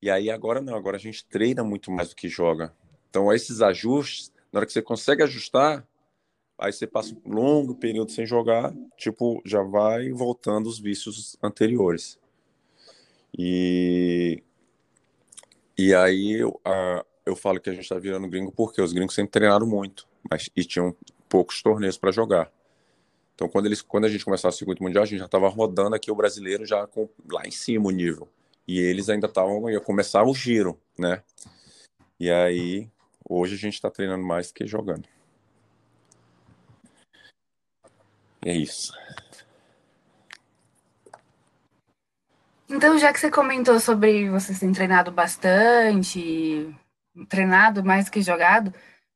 E aí agora não, agora a gente treina muito mais do que joga. Então esses ajustes, na hora que você consegue ajustar, aí você passa um longo período sem jogar, tipo, já vai voltando os vícios anteriores. E e aí eu, a, eu falo que a gente está virando gringo porque os gringos sempre treinaram muito, mas e tinham poucos torneios para jogar. Então quando eles quando a gente começou a circuito mundial, a gente já estava rodando aqui o brasileiro já com, lá em cima o nível e eles ainda estavam ia começar o giro, né? E aí hoje a gente está treinando mais que jogando. É isso. Então, já que você comentou sobre você ter treinado bastante, treinado mais que jogado,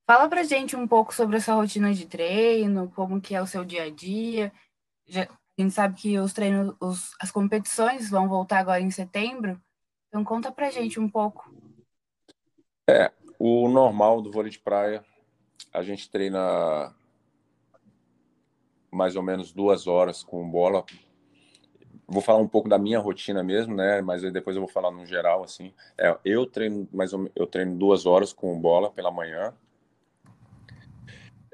fala pra gente um pouco sobre a sua rotina de treino, como que é o seu dia a dia. Já, a gente sabe que os treinos, os, as competições vão voltar agora em setembro, então conta pra gente um pouco. É, o normal do vôlei de praia, a gente treina mais ou menos duas horas com bola. Vou falar um pouco da minha rotina mesmo, né? Mas depois eu vou falar no geral, assim. É, eu treino mais ou, eu treino duas horas com bola pela manhã.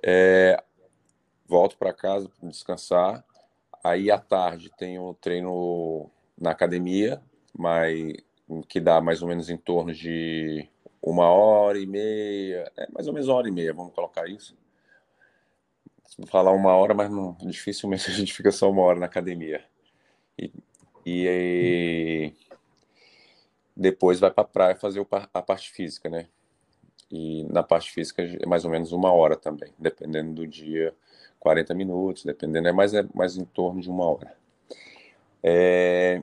É, volto para casa para descansar. Aí à tarde tenho treino na academia, mas que dá mais ou menos em torno de uma hora e meia, é mais ou menos uma hora e meia, vamos colocar isso. Falar uma hora, mas não, dificilmente a gente fica só uma hora na academia. E, e depois vai para a praia fazer a parte física, né? E na parte física é mais ou menos uma hora também, dependendo do dia, 40 minutos, dependendo, é mais, é mais em torno de uma hora. É,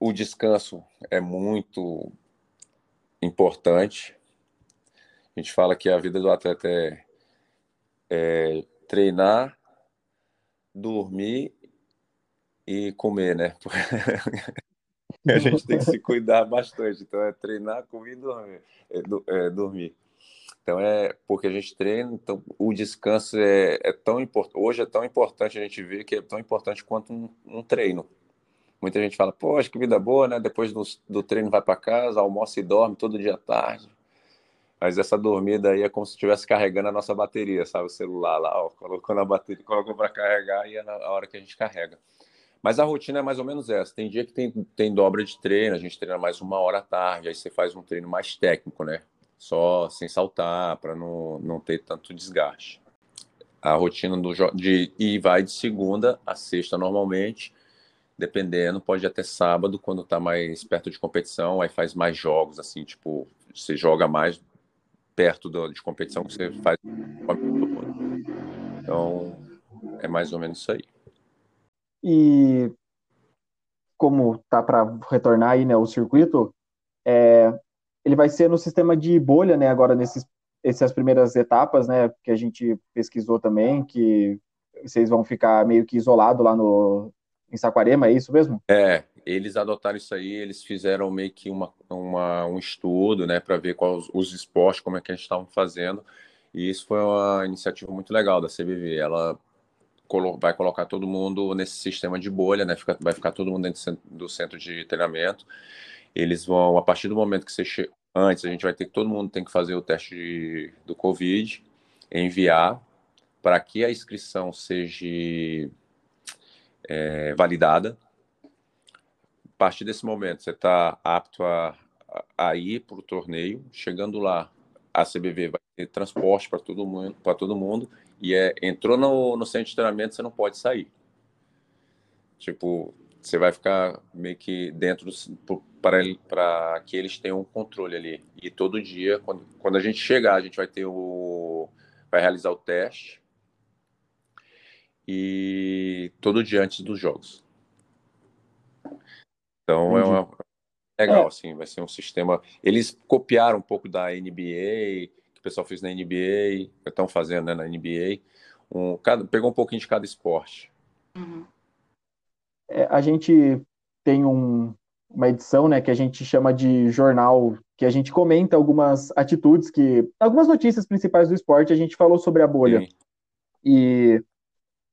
o descanso é muito importante. A gente fala que a vida do atleta é, é treinar, dormir e comer, né? a gente tem que se cuidar bastante. Então é treinar, comer e dormir. É, é, dormir. Então é porque a gente treina, então o descanso é, é tão importante. Hoje é tão importante a gente ver que é tão importante quanto um, um treino. Muita gente fala, poxa, que vida boa, né? Depois do, do treino vai para casa, almoça e dorme todo dia à tarde. Mas essa dormida aí é como se estivesse carregando a nossa bateria, sabe? O celular lá, ó, colocou na bateria, colocou para carregar e é na hora que a gente carrega. Mas a rotina é mais ou menos essa. Tem dia que tem, tem dobra de treino, a gente treina mais uma hora à tarde, aí você faz um treino mais técnico, né? Só sem saltar, para não, não ter tanto desgaste. A rotina do de e vai de segunda a sexta normalmente, dependendo, pode até sábado, quando está mais perto de competição, aí faz mais jogos, assim, tipo, você joga mais perto do, de competição que você faz. Então, é mais ou menos isso aí. E como tá para retornar aí, né, o circuito, é, ele vai ser no sistema de bolha, né, agora nesses essas primeiras etapas, né, que a gente pesquisou também, que vocês vão ficar meio que isolado lá no em Saquarema, é isso mesmo? É, eles adotaram isso aí, eles fizeram meio que uma, uma um estudo, né, para ver quais os esportes, como é que a gente estava fazendo, e isso foi uma iniciativa muito legal da CBV. Ela vai colocar todo mundo nesse sistema de bolha, né? Fica, vai ficar todo mundo dentro do centro de treinamento. Eles vão, a partir do momento que você che... antes, a gente vai ter que todo mundo tem que fazer o teste de, do Covid, enviar para que a inscrição seja é, validada. A partir desse momento, você está apto a, a ir para o torneio. Chegando lá, a CBV vai ter transporte para todo mundo, para todo mundo e é entrou no, no centro de treinamento, você não pode sair. Tipo, você vai ficar meio que dentro para que eles tenham um controle ali. E todo dia, quando, quando a gente chegar, a gente vai ter o vai realizar o teste e todo dia antes dos jogos. Então é Entendi. é uma legal, é. assim, vai ser um sistema. Eles copiaram um pouco da NBA, o pessoal fez na NBA, estão fazendo né, na NBA. Um, cada, pegou um pouquinho de cada esporte. Uhum. É, a gente tem um, uma edição, né, que a gente chama de jornal, que a gente comenta algumas atitudes que, algumas notícias principais do esporte, a gente falou sobre a bolha. Sim. E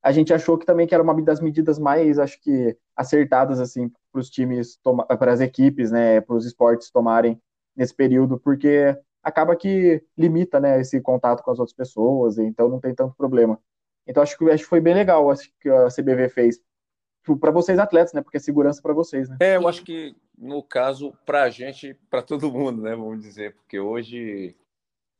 a gente achou que também que era uma das medidas mais, acho que, acertadas, assim, para os times, para as equipes, né, para os esportes tomarem nesse período, porque acaba que limita, né, esse contato com as outras pessoas, então não tem tanto problema. Então acho que, acho que foi bem legal acho que a CBV fez para vocês atletas, né, porque é segurança para vocês, né. É, eu acho que no caso para a gente, para todo mundo, né, vamos dizer, porque hoje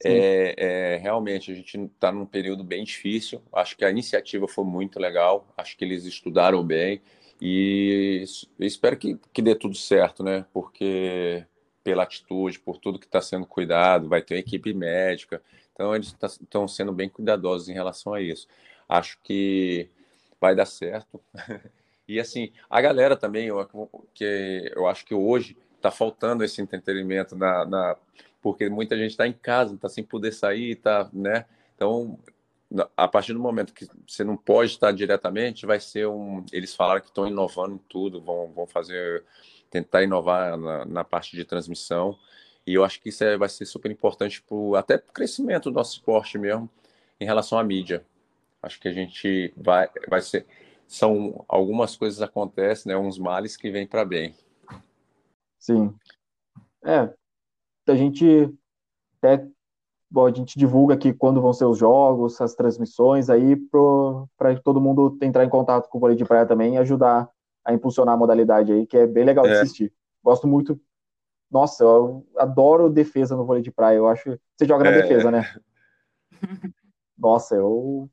é, é, realmente, a gente está num período bem difícil. Acho que a iniciativa foi muito legal. Acho que eles estudaram bem. E espero que, que dê tudo certo, né? Porque pela atitude, por tudo que está sendo cuidado, vai ter uma equipe médica. Então, eles estão sendo bem cuidadosos em relação a isso. Acho que vai dar certo. e assim, a galera também, eu, que eu acho que hoje está faltando esse entretenimento na, na porque muita gente está em casa, está sem poder sair, tá, né? Então, a partir do momento que você não pode estar diretamente, vai ser um. Eles falaram que estão inovando em tudo, vão, vão fazer, tentar inovar na, na parte de transmissão. E eu acho que isso é, vai ser super importante pro, até para o crescimento do nosso esporte mesmo, em relação à mídia. Acho que a gente vai, vai ser. São algumas coisas acontecem, né? Uns males que vêm para bem. Sim. É, a gente até bom, a gente divulga aqui quando vão ser os jogos, as transmissões aí para todo mundo entrar em contato com o vôlei de praia também e ajudar a impulsionar a modalidade aí, que é bem legal é. de assistir. Gosto muito. Nossa, eu adoro defesa no vôlei de praia. Eu acho. Você joga na é. defesa, né? Nossa, eu.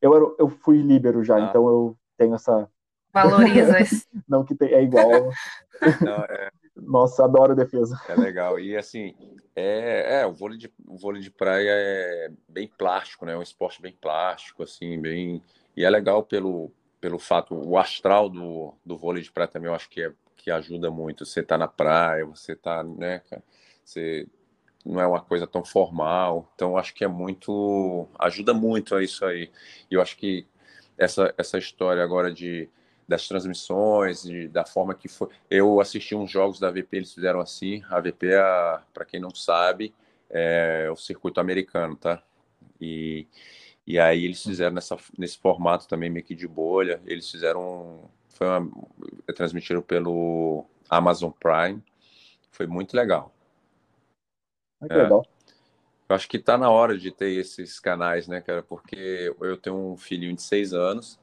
Eu, era, eu fui líbero já, ah. então eu tenho essa. Valoriza isso. Não que é igual. Não, é. Nossa, adoro defesa. É legal. E assim, é, é o, vôlei de, o vôlei de praia é bem plástico, né? É um esporte bem plástico, assim, bem. E é legal pelo, pelo fato, o astral do, do vôlei de praia também eu acho que, é, que ajuda muito. Você tá na praia, você tá, né, cara? Você não é uma coisa tão formal. Então, acho que é muito. ajuda muito a isso aí. E eu acho que essa, essa história agora de das transmissões, da forma que foi. Eu assisti uns jogos da VP, eles fizeram assim. A VP, para quem não sabe, é o circuito americano, tá? E, e aí eles fizeram nessa, nesse formato também meio que de bolha. Eles fizeram. Foi uma, transmitiram pelo Amazon Prime. Foi muito legal. Ah, que é. legal. Eu acho que está na hora de ter esses canais, né, cara? Porque eu tenho um filhinho de seis anos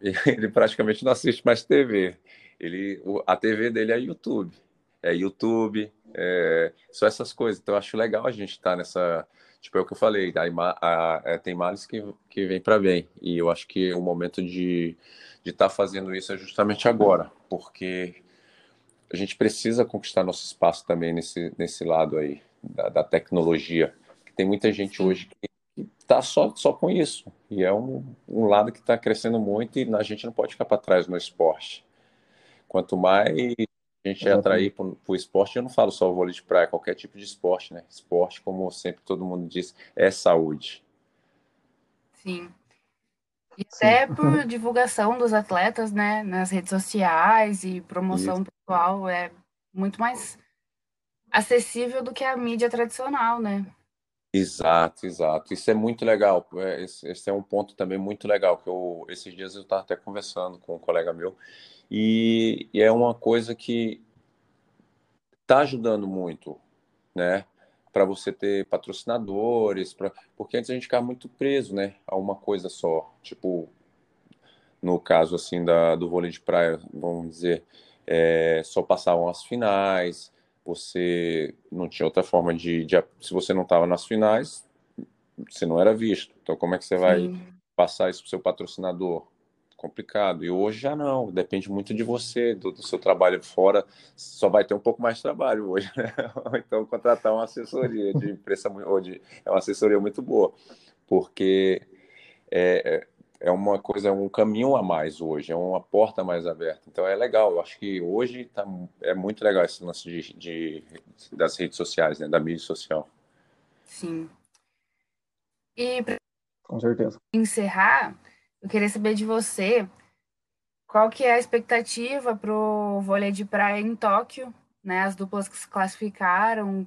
e ele praticamente não assiste mais TV. Ele, a TV dele é YouTube. É YouTube, é, só essas coisas. Então, eu acho legal a gente estar tá nessa. Tipo, é o que eu falei, a, a, a, tem males que, que vem para bem. E eu acho que o momento de estar tá fazendo isso é justamente agora, porque a gente precisa conquistar nosso espaço também nesse, nesse lado aí da, da tecnologia. Tem muita gente hoje que está só, só com isso. E é um, um lado que está crescendo muito e a gente não pode ficar para trás no esporte. Quanto mais a gente é atrair para o esporte, eu não falo só o vôlei de praia, qualquer tipo de esporte, né? Esporte, como sempre todo mundo diz, é saúde. Sim. E até por divulgação dos atletas, né? Nas redes sociais e promoção Isso. pessoal, é muito mais acessível do que a mídia tradicional, né? Exato, exato. Isso é muito legal. É, esse, esse é um ponto também muito legal que eu esses dias eu estava até conversando com um colega meu e, e é uma coisa que está ajudando muito, né? Para você ter patrocinadores, pra... porque antes a gente ficava muito preso, né? A uma coisa só. Tipo, no caso assim da, do vôlei de praia, vamos dizer, é, só passavam as finais, você não tinha outra forma de, de se você não estava nas finais, você não era visto. Então, como é que você vai Sim. passar isso para o seu patrocinador? Complicado. E hoje já não, depende muito de você, do, do, seu trabalho fora. Só vai ter um pouco mais de trabalho hoje, né? então, contratar uma assessoria de imprensa, ou de, é uma assessoria muito boa, porque é, é é uma coisa, é um caminho a mais hoje, é uma porta mais aberta. Então é legal, eu acho que hoje tá, é muito legal esse lance de, de, das redes sociais, né, da mídia social. Sim. E para com certeza encerrar, eu queria saber de você qual que é a expectativa para o vôlei de praia em Tóquio, né? As duplas que se classificaram,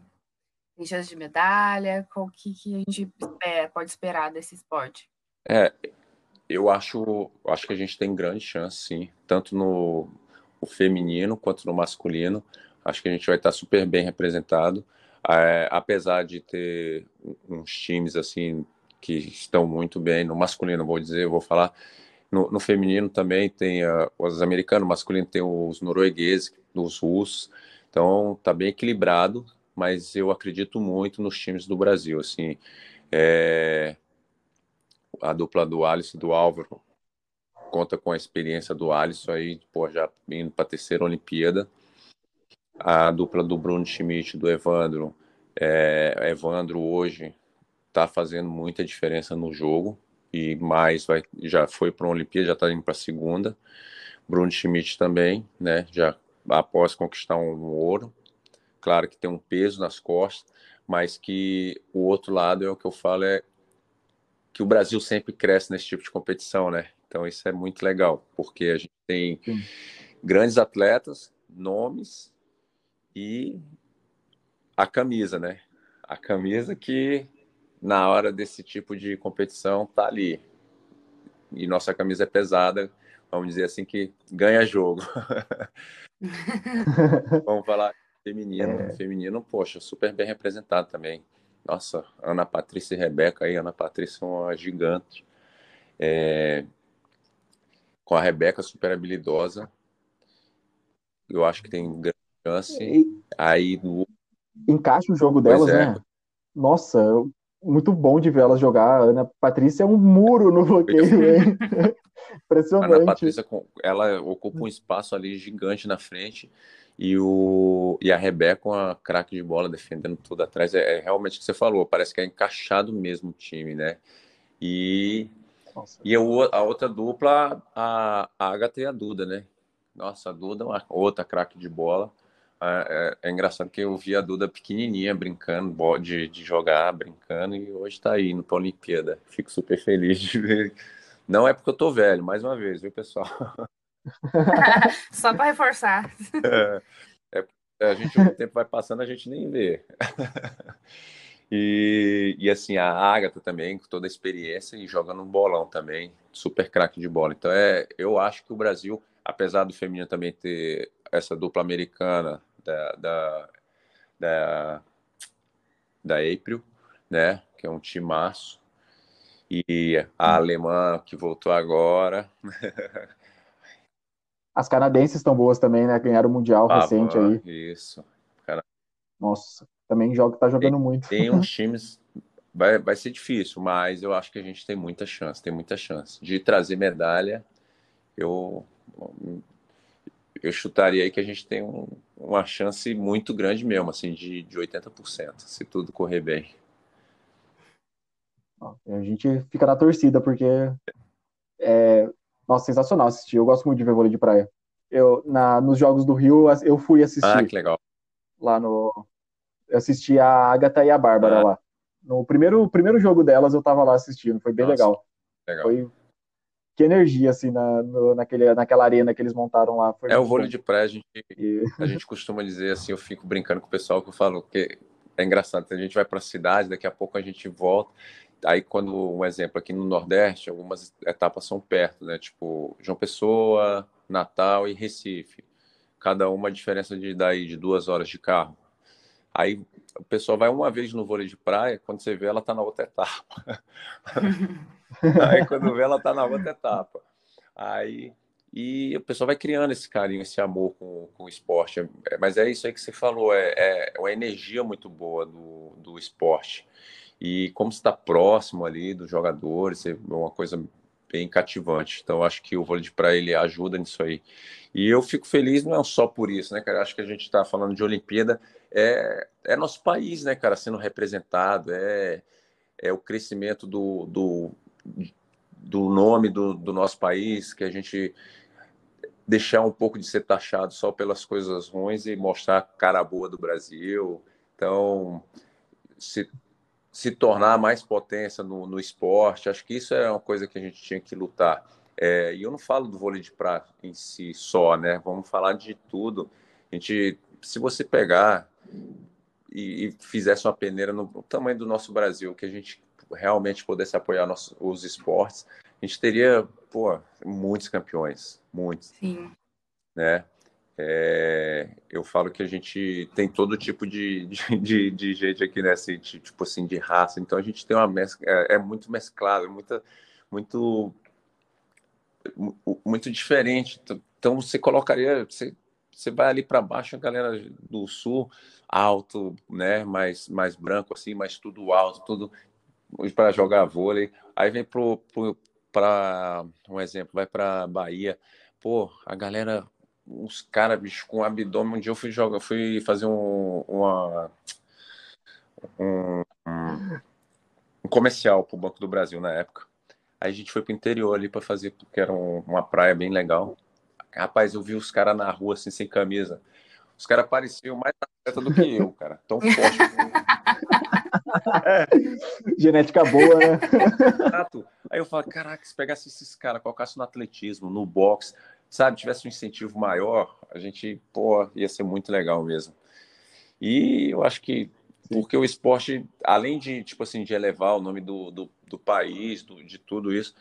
tem chance de medalha, qual que, que a gente espera, pode esperar desse esporte? É, eu acho, acho que a gente tem grande chance, sim, tanto no feminino quanto no masculino. Acho que a gente vai estar super bem representado, é, apesar de ter uns times assim que estão muito bem no masculino, vou dizer, vou falar. No, no feminino também tem uh, os americanos, no masculino tem os noruegueses, os russos. Então tá bem equilibrado, mas eu acredito muito nos times do Brasil, assim. É, a dupla do Alisson e do Álvaro conta com a experiência do Alisson aí, pô, já indo para a terceira Olimpíada. A dupla do Bruno Schmidt do Evandro, é, Evandro hoje está fazendo muita diferença no jogo e mais vai, já foi para a Olimpíada, já está indo para a segunda. Bruno Schmidt também, né, já após conquistar um ouro. Claro que tem um peso nas costas, mas que o outro lado é o que eu falo é que o Brasil sempre cresce nesse tipo de competição, né? Então isso é muito legal, porque a gente tem Sim. grandes atletas, nomes e a camisa, né? A camisa que na hora desse tipo de competição tá ali. E nossa camisa é pesada, vamos dizer assim que ganha jogo. vamos falar feminino, é. feminino, poxa, super bem representado também. Nossa, Ana Patrícia e Rebeca aí, Ana Patrícia é uma gigante. É... Com a Rebeca super habilidosa. Eu acho que tem grande chance. E... Aí do... Encaixa o jogo delas, é. né? Nossa, muito bom de ver elas jogar. A Ana Patrícia é um muro no bloqueio, hein? Impressionante. Ana Patrícia, ela ocupa um espaço ali gigante na frente e, o, e a Rebeca com a craque de bola defendendo tudo atrás. É, é, realmente o que você falou, parece que é encaixado mesmo o time, né? E, e a, a outra dupla, a, a Agatha e a Duda, né? Nossa, a Duda é uma outra craque de bola. É, é, é, engraçado que eu vi a Duda pequenininha brincando, de, de jogar, brincando, e hoje está aí no Olimpíada. Fico super feliz de ver. Não é porque eu tô velho, mais uma vez, viu, pessoal? Só para reforçar. É, é, a gente, o tempo vai passando, a gente nem vê. E, e assim, a Agatha também, com toda a experiência e jogando um bolão também, super craque de bola. Então, é, eu acho que o Brasil, apesar do feminino também ter essa dupla americana da, da, da, da April, né, que é um timaço, e a alemã que voltou agora. As canadenses estão boas também, né? Ganharam o Mundial Ah, recente mano, aí. Isso. Nossa, também joga, tá jogando muito. Tem uns times. Vai, vai ser difícil, mas eu acho que a gente tem muita chance, tem muita chance. De trazer medalha, eu, eu chutaria aí que a gente tem um- uma chance muito grande mesmo, assim, de, de 80%, se tudo correr bem. A gente fica na torcida, porque é, nossa, sensacional assistir. Eu gosto muito de ver vôlei de praia. Eu, na, nos Jogos do Rio, eu fui Ah, assistir que legal. lá no. Eu assisti a Agatha e a Bárbara Ah. lá. No primeiro, primeiro jogo delas, eu tava lá assistindo. Foi bem Nossa. legal. legal. Foi. Que energia, assim, na, no- naquele, naquela arena que eles montaram lá. Foi É o vôlei bom. de praia, a gente, E- a gente costuma dizer assim, eu fico brincando com o pessoal que eu falo que é engraçado, a gente vai para a cidade, daqui a pouco a gente volta. Aí quando um exemplo aqui no Nordeste, algumas etapas são perto, né? Tipo João Pessoa, Natal e Recife. Cada uma a diferença de daí de duas horas de carro. Aí o pessoal vai uma vez no vôlei de praia, quando você vê ela tá na outra etapa. Aí quando vê ela tá na outra etapa. Aí e o pessoal vai criando esse carinho, esse amor com, com o esporte. É, Mas é isso aí que você falou, é, é uma energia muito boa do, do esporte. E como está próximo ali dos jogadores, é uma coisa bem cativante. Então, acho que o vôlei de praia ele ajuda nisso aí. E eu fico feliz, não é só por isso, né, cara? Acho que a gente está falando de Olimpíada, é, é nosso país, né, cara, sendo representado, é, é o crescimento do, do, do nome do, do nosso país, que a gente deixar um pouco de ser taxado só pelas coisas ruins e mostrar a cara boa do Brasil. Então, se, se tornar mais potência no, no esporte, acho que isso é uma coisa que a gente tinha que lutar. É, e eu não falo do vôlei de praia em si só, né? Vamos falar de tudo. A gente, se você pegar e, e fizesse uma peneira no tamanho do nosso Brasil, que a gente realmente pudesse apoiar nosso, os esportes, a gente teria, pô, muitos campeões, muitos, Sim. né? É, eu falo que a gente tem todo tipo de, de, de, de gente aqui, né? Assim, de- tipo assim, de raça. Então a gente tem uma mescla, é, é muito mesclado, é muita, muito, mu- muito diferente. Então você colocaria, você, você vai ali para baixo, a galera do sul, alto, né? Mais, mais branco, assim, mais tudo alto, tudo para jogar vôlei. Aí vem para um exemplo, vai para Bahia, pô, a galera, uns caras, bicho, com abdômen. Um dia eu fui jogar, fui fazer um, uma, um, um- comercial pro Banco do Brasil na época. Aí a gente foi pro interior ali para fazer, porque era um- uma praia bem legal. Rapaz, eu vi os caras na rua assim, sem camisa. Os caras pareciam mais atleta do que eu, cara. Tão forte. Genética boa, né? Exato. Aí eu falo, caraca, se pegasse esses caras, colocasse no atletismo, no boxe, sabe, tivesse um incentivo maior, a gente, pô, ia ser muito legal mesmo. E eu acho que, porque o esporte, além de, tipo assim, de elevar o nome do, do, do país, do, de tudo isso,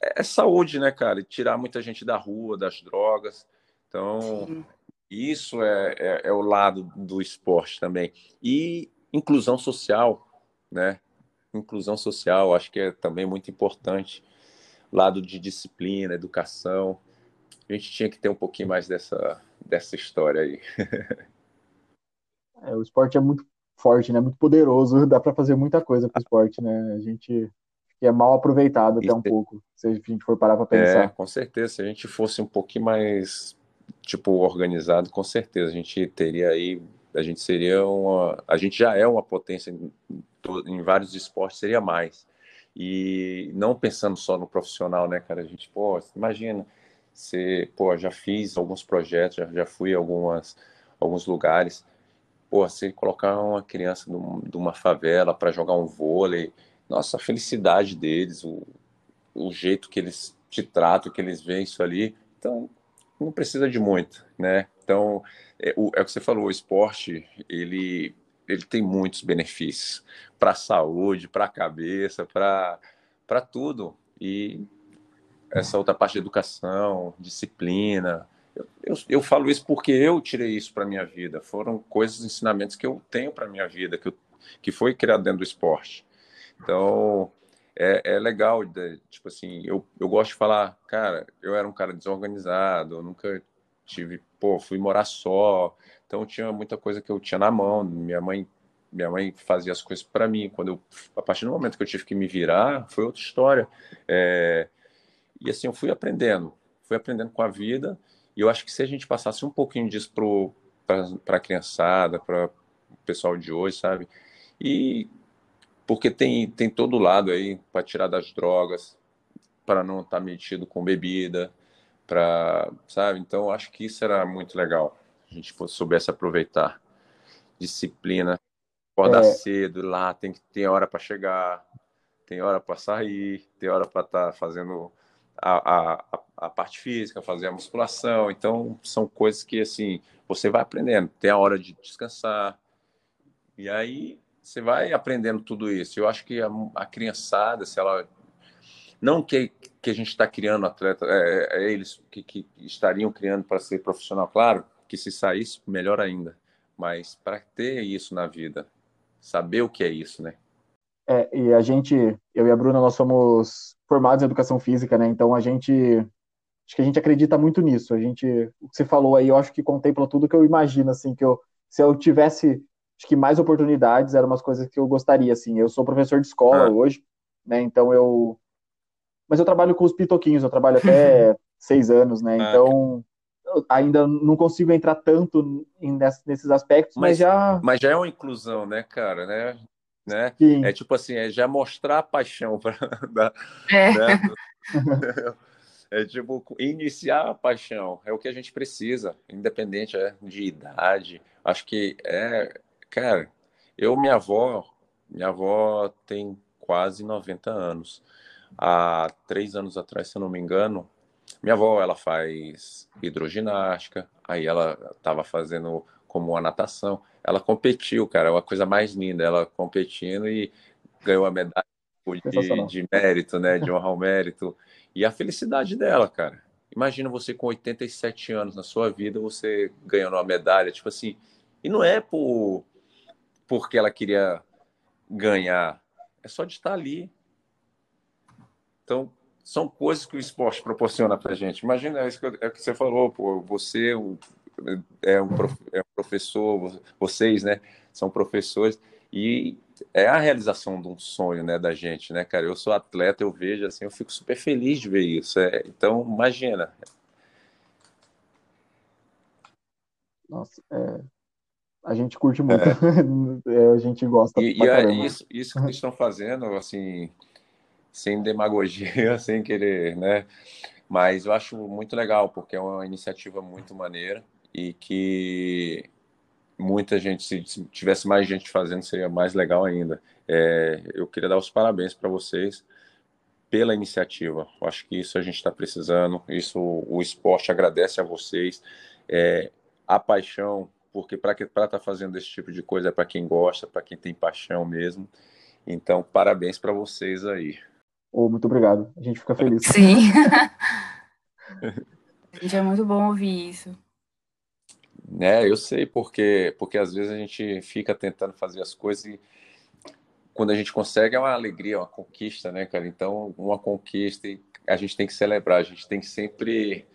é saúde, né, cara? E tirar muita gente da rua, das drogas. Então, Sim. isso é, é, é o lado do esporte também. E inclusão social, né? Inclusão social, acho que é também muito importante. Lado de disciplina, educação. A gente tinha que ter um pouquinho mais dessa, dessa história aí. É, o esporte é muito forte, né? Muito poderoso. Dá para fazer muita coisa com o esporte, né? A gente é mal aproveitado até um Isso. pouco, se a gente for parar para É, pensar. com certeza. Se a gente fosse um pouquinho mais, tipo, organizado, com certeza a gente teria aí, a gente seria uma, a gente já é uma potência em, em vários esportes, seria mais. E não pensando só no profissional, né, cara? A gente, pô, imagina, você, pô, já fiz alguns projetos, já, já fui a algumas, alguns lugares. Pô, você colocar uma criança de uma favela para jogar um vôlei, nossa, a felicidade deles, o, o jeito que eles te tratam, que eles veem isso ali. Então, não precisa de muito, né? Então, é o, é o que você falou, o esporte, ele, ele tem muitos benefícios para a saúde, para a cabeça, para tudo. E essa outra parte de educação, disciplina. Eu, eu, eu falo isso porque eu tirei isso para minha vida. Foram coisas, ensinamentos que eu tenho para minha vida, que, eu, que foi criado dentro do esporte. Então, é, é legal, de, tipo assim, eu, eu gosto de falar, cara, eu era um cara desorganizado, eu nunca tive, pô, fui morar só, então tinha muita coisa que eu tinha na mão, minha mãe minha mãe fazia as coisas para mim, quando eu, a partir do momento que eu tive que me virar, foi outra história, é, e assim, eu fui aprendendo, fui aprendendo com a vida, e eu acho que se a gente passasse um pouquinho disso para a criançada, para o pessoal de hoje, sabe, e porque tem, tem todo lado aí para tirar das drogas, para não estar tá metido com bebida, para, sabe? Então, acho que isso era muito legal. A gente soubesse aproveitar. Disciplina, acordar é. cedo, lá tem que ter hora para chegar, tem hora para sair, tem hora para estar tá fazendo a, a, a, parte física, fazer a musculação. Então, são coisas que, assim, você vai aprendendo. Tem a hora de descansar. E aí, você vai aprendendo tudo isso. Eu acho que a, a criançada, se ela. Não que, que a gente está criando atleta, é, é, é eles que, que, estariam criando para ser profissional, claro, que se saísse, melhor ainda. Mas para ter isso na vida, saber o que é isso, né? É, e a gente, eu e a Bruna, nós somos formados em educação física, né? Então a gente, acho que a gente acredita muito nisso. A gente, o que você falou aí, eu acho que contempla tudo que eu imagino, assim, que eu, se eu tivesse acho que mais oportunidades eram umas coisas que eu gostaria, assim. Eu sou professor de escola ah. hoje, né? Então eu. Mas eu trabalho com os pitoquinhos, eu trabalho até seis anos, né? Ah, então ainda não consigo entrar tanto nesses aspectos, mas, mas, já. Mas já é uma inclusão, né, cara, né? né? É tipo assim, é já mostrar a paixão para é. Né? é tipo iniciar a paixão, é o que a gente precisa, independente é, de idade. Acho que é Cara, eu, minha avó, minha avó tem quase 90 anos. Há três anos atrás, se eu não me engano, minha avó, ela faz hidroginástica, aí ela estava fazendo como a natação. Ela competiu, cara, é uma coisa mais linda, ela competindo e ganhou a medalha de, de mérito, né, de honrar o mérito. E a felicidade dela, cara. Imagina você com 87 anos na sua vida, você ganhando uma medalha, tipo assim, e não é por porque ela queria ganhar. É só de estar ali. Então, são coisas que o esporte proporciona para a gente. Imagina, é, isso que, é o que você falou, pô, você é um, é um professor, vocês, né, são professores, e é a realização de um sonho, né, da gente, né, cara? Eu sou atleta, eu vejo assim, eu fico super feliz de ver isso. É, então, imagina. Nossa, é, a gente curte muito, é. é. a gente gosta. E, e é isso, isso que eles estão fazendo, assim, sem demagogia, sem querer, né? Mas eu acho muito legal, porque é uma iniciativa muito maneira e que muita gente, se tivesse mais gente fazendo, seria mais legal ainda. É, eu queria dar os parabéns para vocês pela iniciativa. Eu acho que isso a gente está precisando, isso o esporte agradece a vocês. É, a paixão porque para estar tá fazendo esse tipo de coisa é para quem gosta, para quem tem paixão mesmo. Então, parabéns para vocês aí. Oh, muito obrigado. A gente fica feliz. Sim. a gente é muito bom ouvir isso. É, eu sei porque porque às vezes a gente fica tentando fazer as coisas e quando a gente consegue é uma alegria, uma conquista, né, cara? Então, uma conquista e a gente tem que celebrar, a gente tem que sempre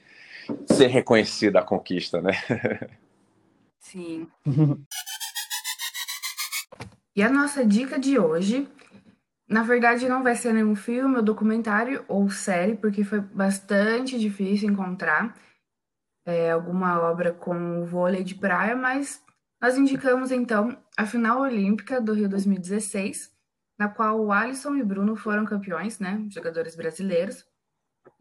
ser reconhecido a conquista, né? Sim. e a nossa dica de hoje, na verdade, não vai ser nenhum filme, ou documentário ou série, porque foi bastante difícil encontrar é, alguma obra com vôlei de praia, mas nós indicamos então a final olímpica do Rio 2016, na qual o Alisson e Bruno foram campeões, né, jogadores brasileiros,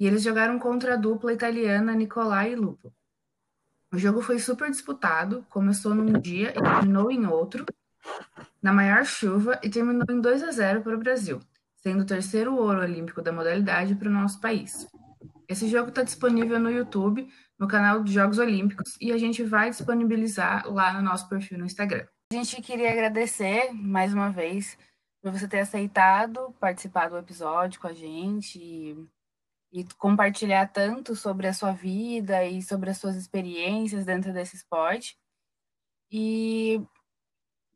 e eles jogaram contra a dupla italiana Nicolai e Lupo. O jogo foi super disputado, começou num dia e terminou em outro, na maior chuva, e terminou em 2 a 0 para o Brasil, sendo o terceiro ouro olímpico da modalidade para o nosso país. Esse jogo está disponível no YouTube, no canal de Jogos Olímpicos, e a gente vai disponibilizar lá no nosso perfil no Instagram. A gente queria agradecer mais uma vez por você ter aceitado participar do episódio com a gente e, e compartilhar tanto sobre a sua vida e sobre as suas experiências dentro desse esporte. E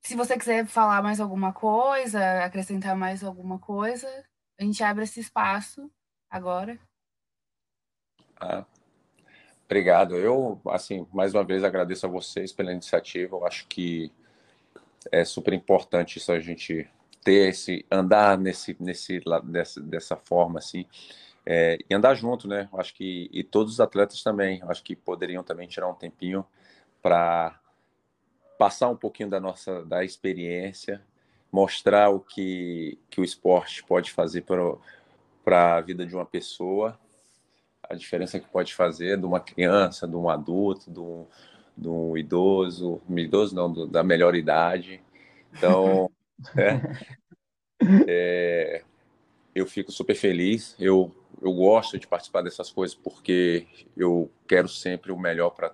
se você quiser falar mais alguma coisa, acrescentar mais alguma coisa, a gente abre esse espaço agora. Ah, obrigado. Eu, assim, mais uma vez agradeço a vocês pela iniciativa. Eu acho que é super importante isso a gente ter esse andar nesse nesse dessa, dessa forma assim é, e andar junto, né? Acho que e todos os atletas também, acho que poderiam também tirar um tempinho para passar um pouquinho da nossa da experiência, mostrar o que, que o esporte pode fazer para a vida de uma pessoa, a diferença que pode fazer de uma criança, de um adulto, de um, de um idoso, idoso não, do, da melhor idade. Então, é, é, eu fico super feliz. Eu, eu gosto de participar dessas coisas porque eu quero sempre o melhor para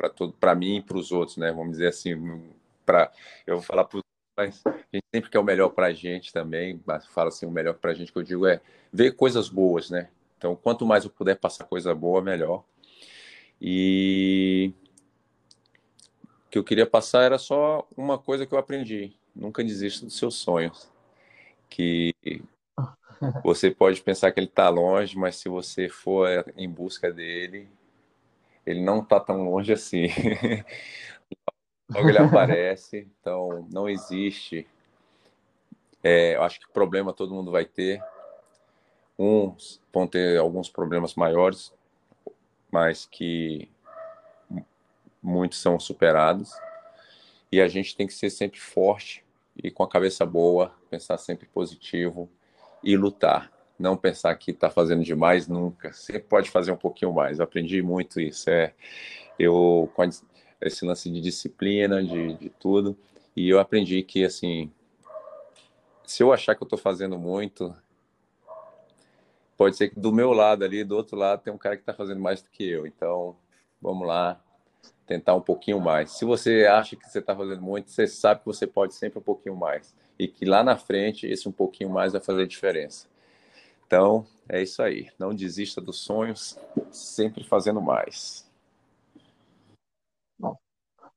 para para mim e para os outros, né? Vamos dizer assim, para eu vou falar para mas a gente sempre quer o melhor para a gente também. Mas fala assim, o melhor para a gente que eu digo é ver coisas boas, né? Então, quanto mais eu puder passar coisa boa, melhor. E o que eu queria passar era só uma coisa que eu aprendi: nunca desista dos seus sonhos. Que você pode pensar que ele está longe, mas se você for em busca dele, ele não está tão longe assim. Logo ele aparece, então não existe. É, eu acho que problema todo mundo vai ter. Uns vão ter alguns problemas maiores, mas que muitos são superados. E a gente tem que ser sempre forte e com a cabeça boa, pensar sempre positivo e lutar. Não pensar que está fazendo demais nunca. Sempre pode fazer um pouquinho mais. Eu aprendi muito isso. É, eu com esse lance de disciplina, de, de tudo. E eu aprendi que assim, se eu achar que eu estou fazendo muito, pode ser que do meu lado ali, do outro lado, tem um cara que está fazendo mais do que eu. Então, vamos lá, tentar um pouquinho mais. Se você acha que você está fazendo muito, você sabe que você pode sempre um pouquinho mais. E que lá na frente, esse um pouquinho mais vai fazer diferença. Então, é isso aí. Não desista dos sonhos, sempre fazendo mais.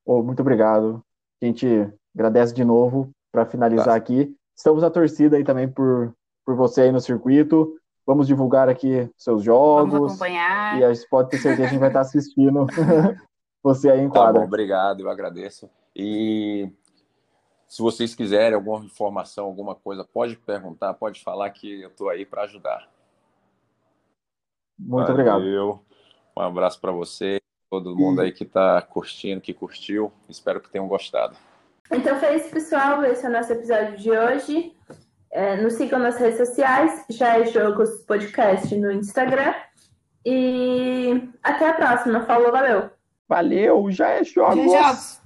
Oh, muito obrigado. A gente agradece de novo para finalizar tá. aqui. Estamos na torcida aí também por, por você aí no circuito. Vamos divulgar aqui seus jogos. Vamos acompanhar. E a gente pode ter certeza que a gente vai estar assistindo você aí em quadra. Tá bom, obrigado, eu agradeço. E se vocês quiserem alguma informação, alguma coisa, pode perguntar, pode falar que eu estou aí para ajudar. Muito Valeu. obrigado. Um abraço para você, todo mundo aí que está curtindo, que curtiu. Espero que tenham gostado. Então foi isso, pessoal. Esse é o nosso episódio de hoje. É, nos sigam nas redes sociais, já é Jogos Podcast no Instagram. E até a próxima. Falou, valeu! Valeu, já é jogos. Já é jogos.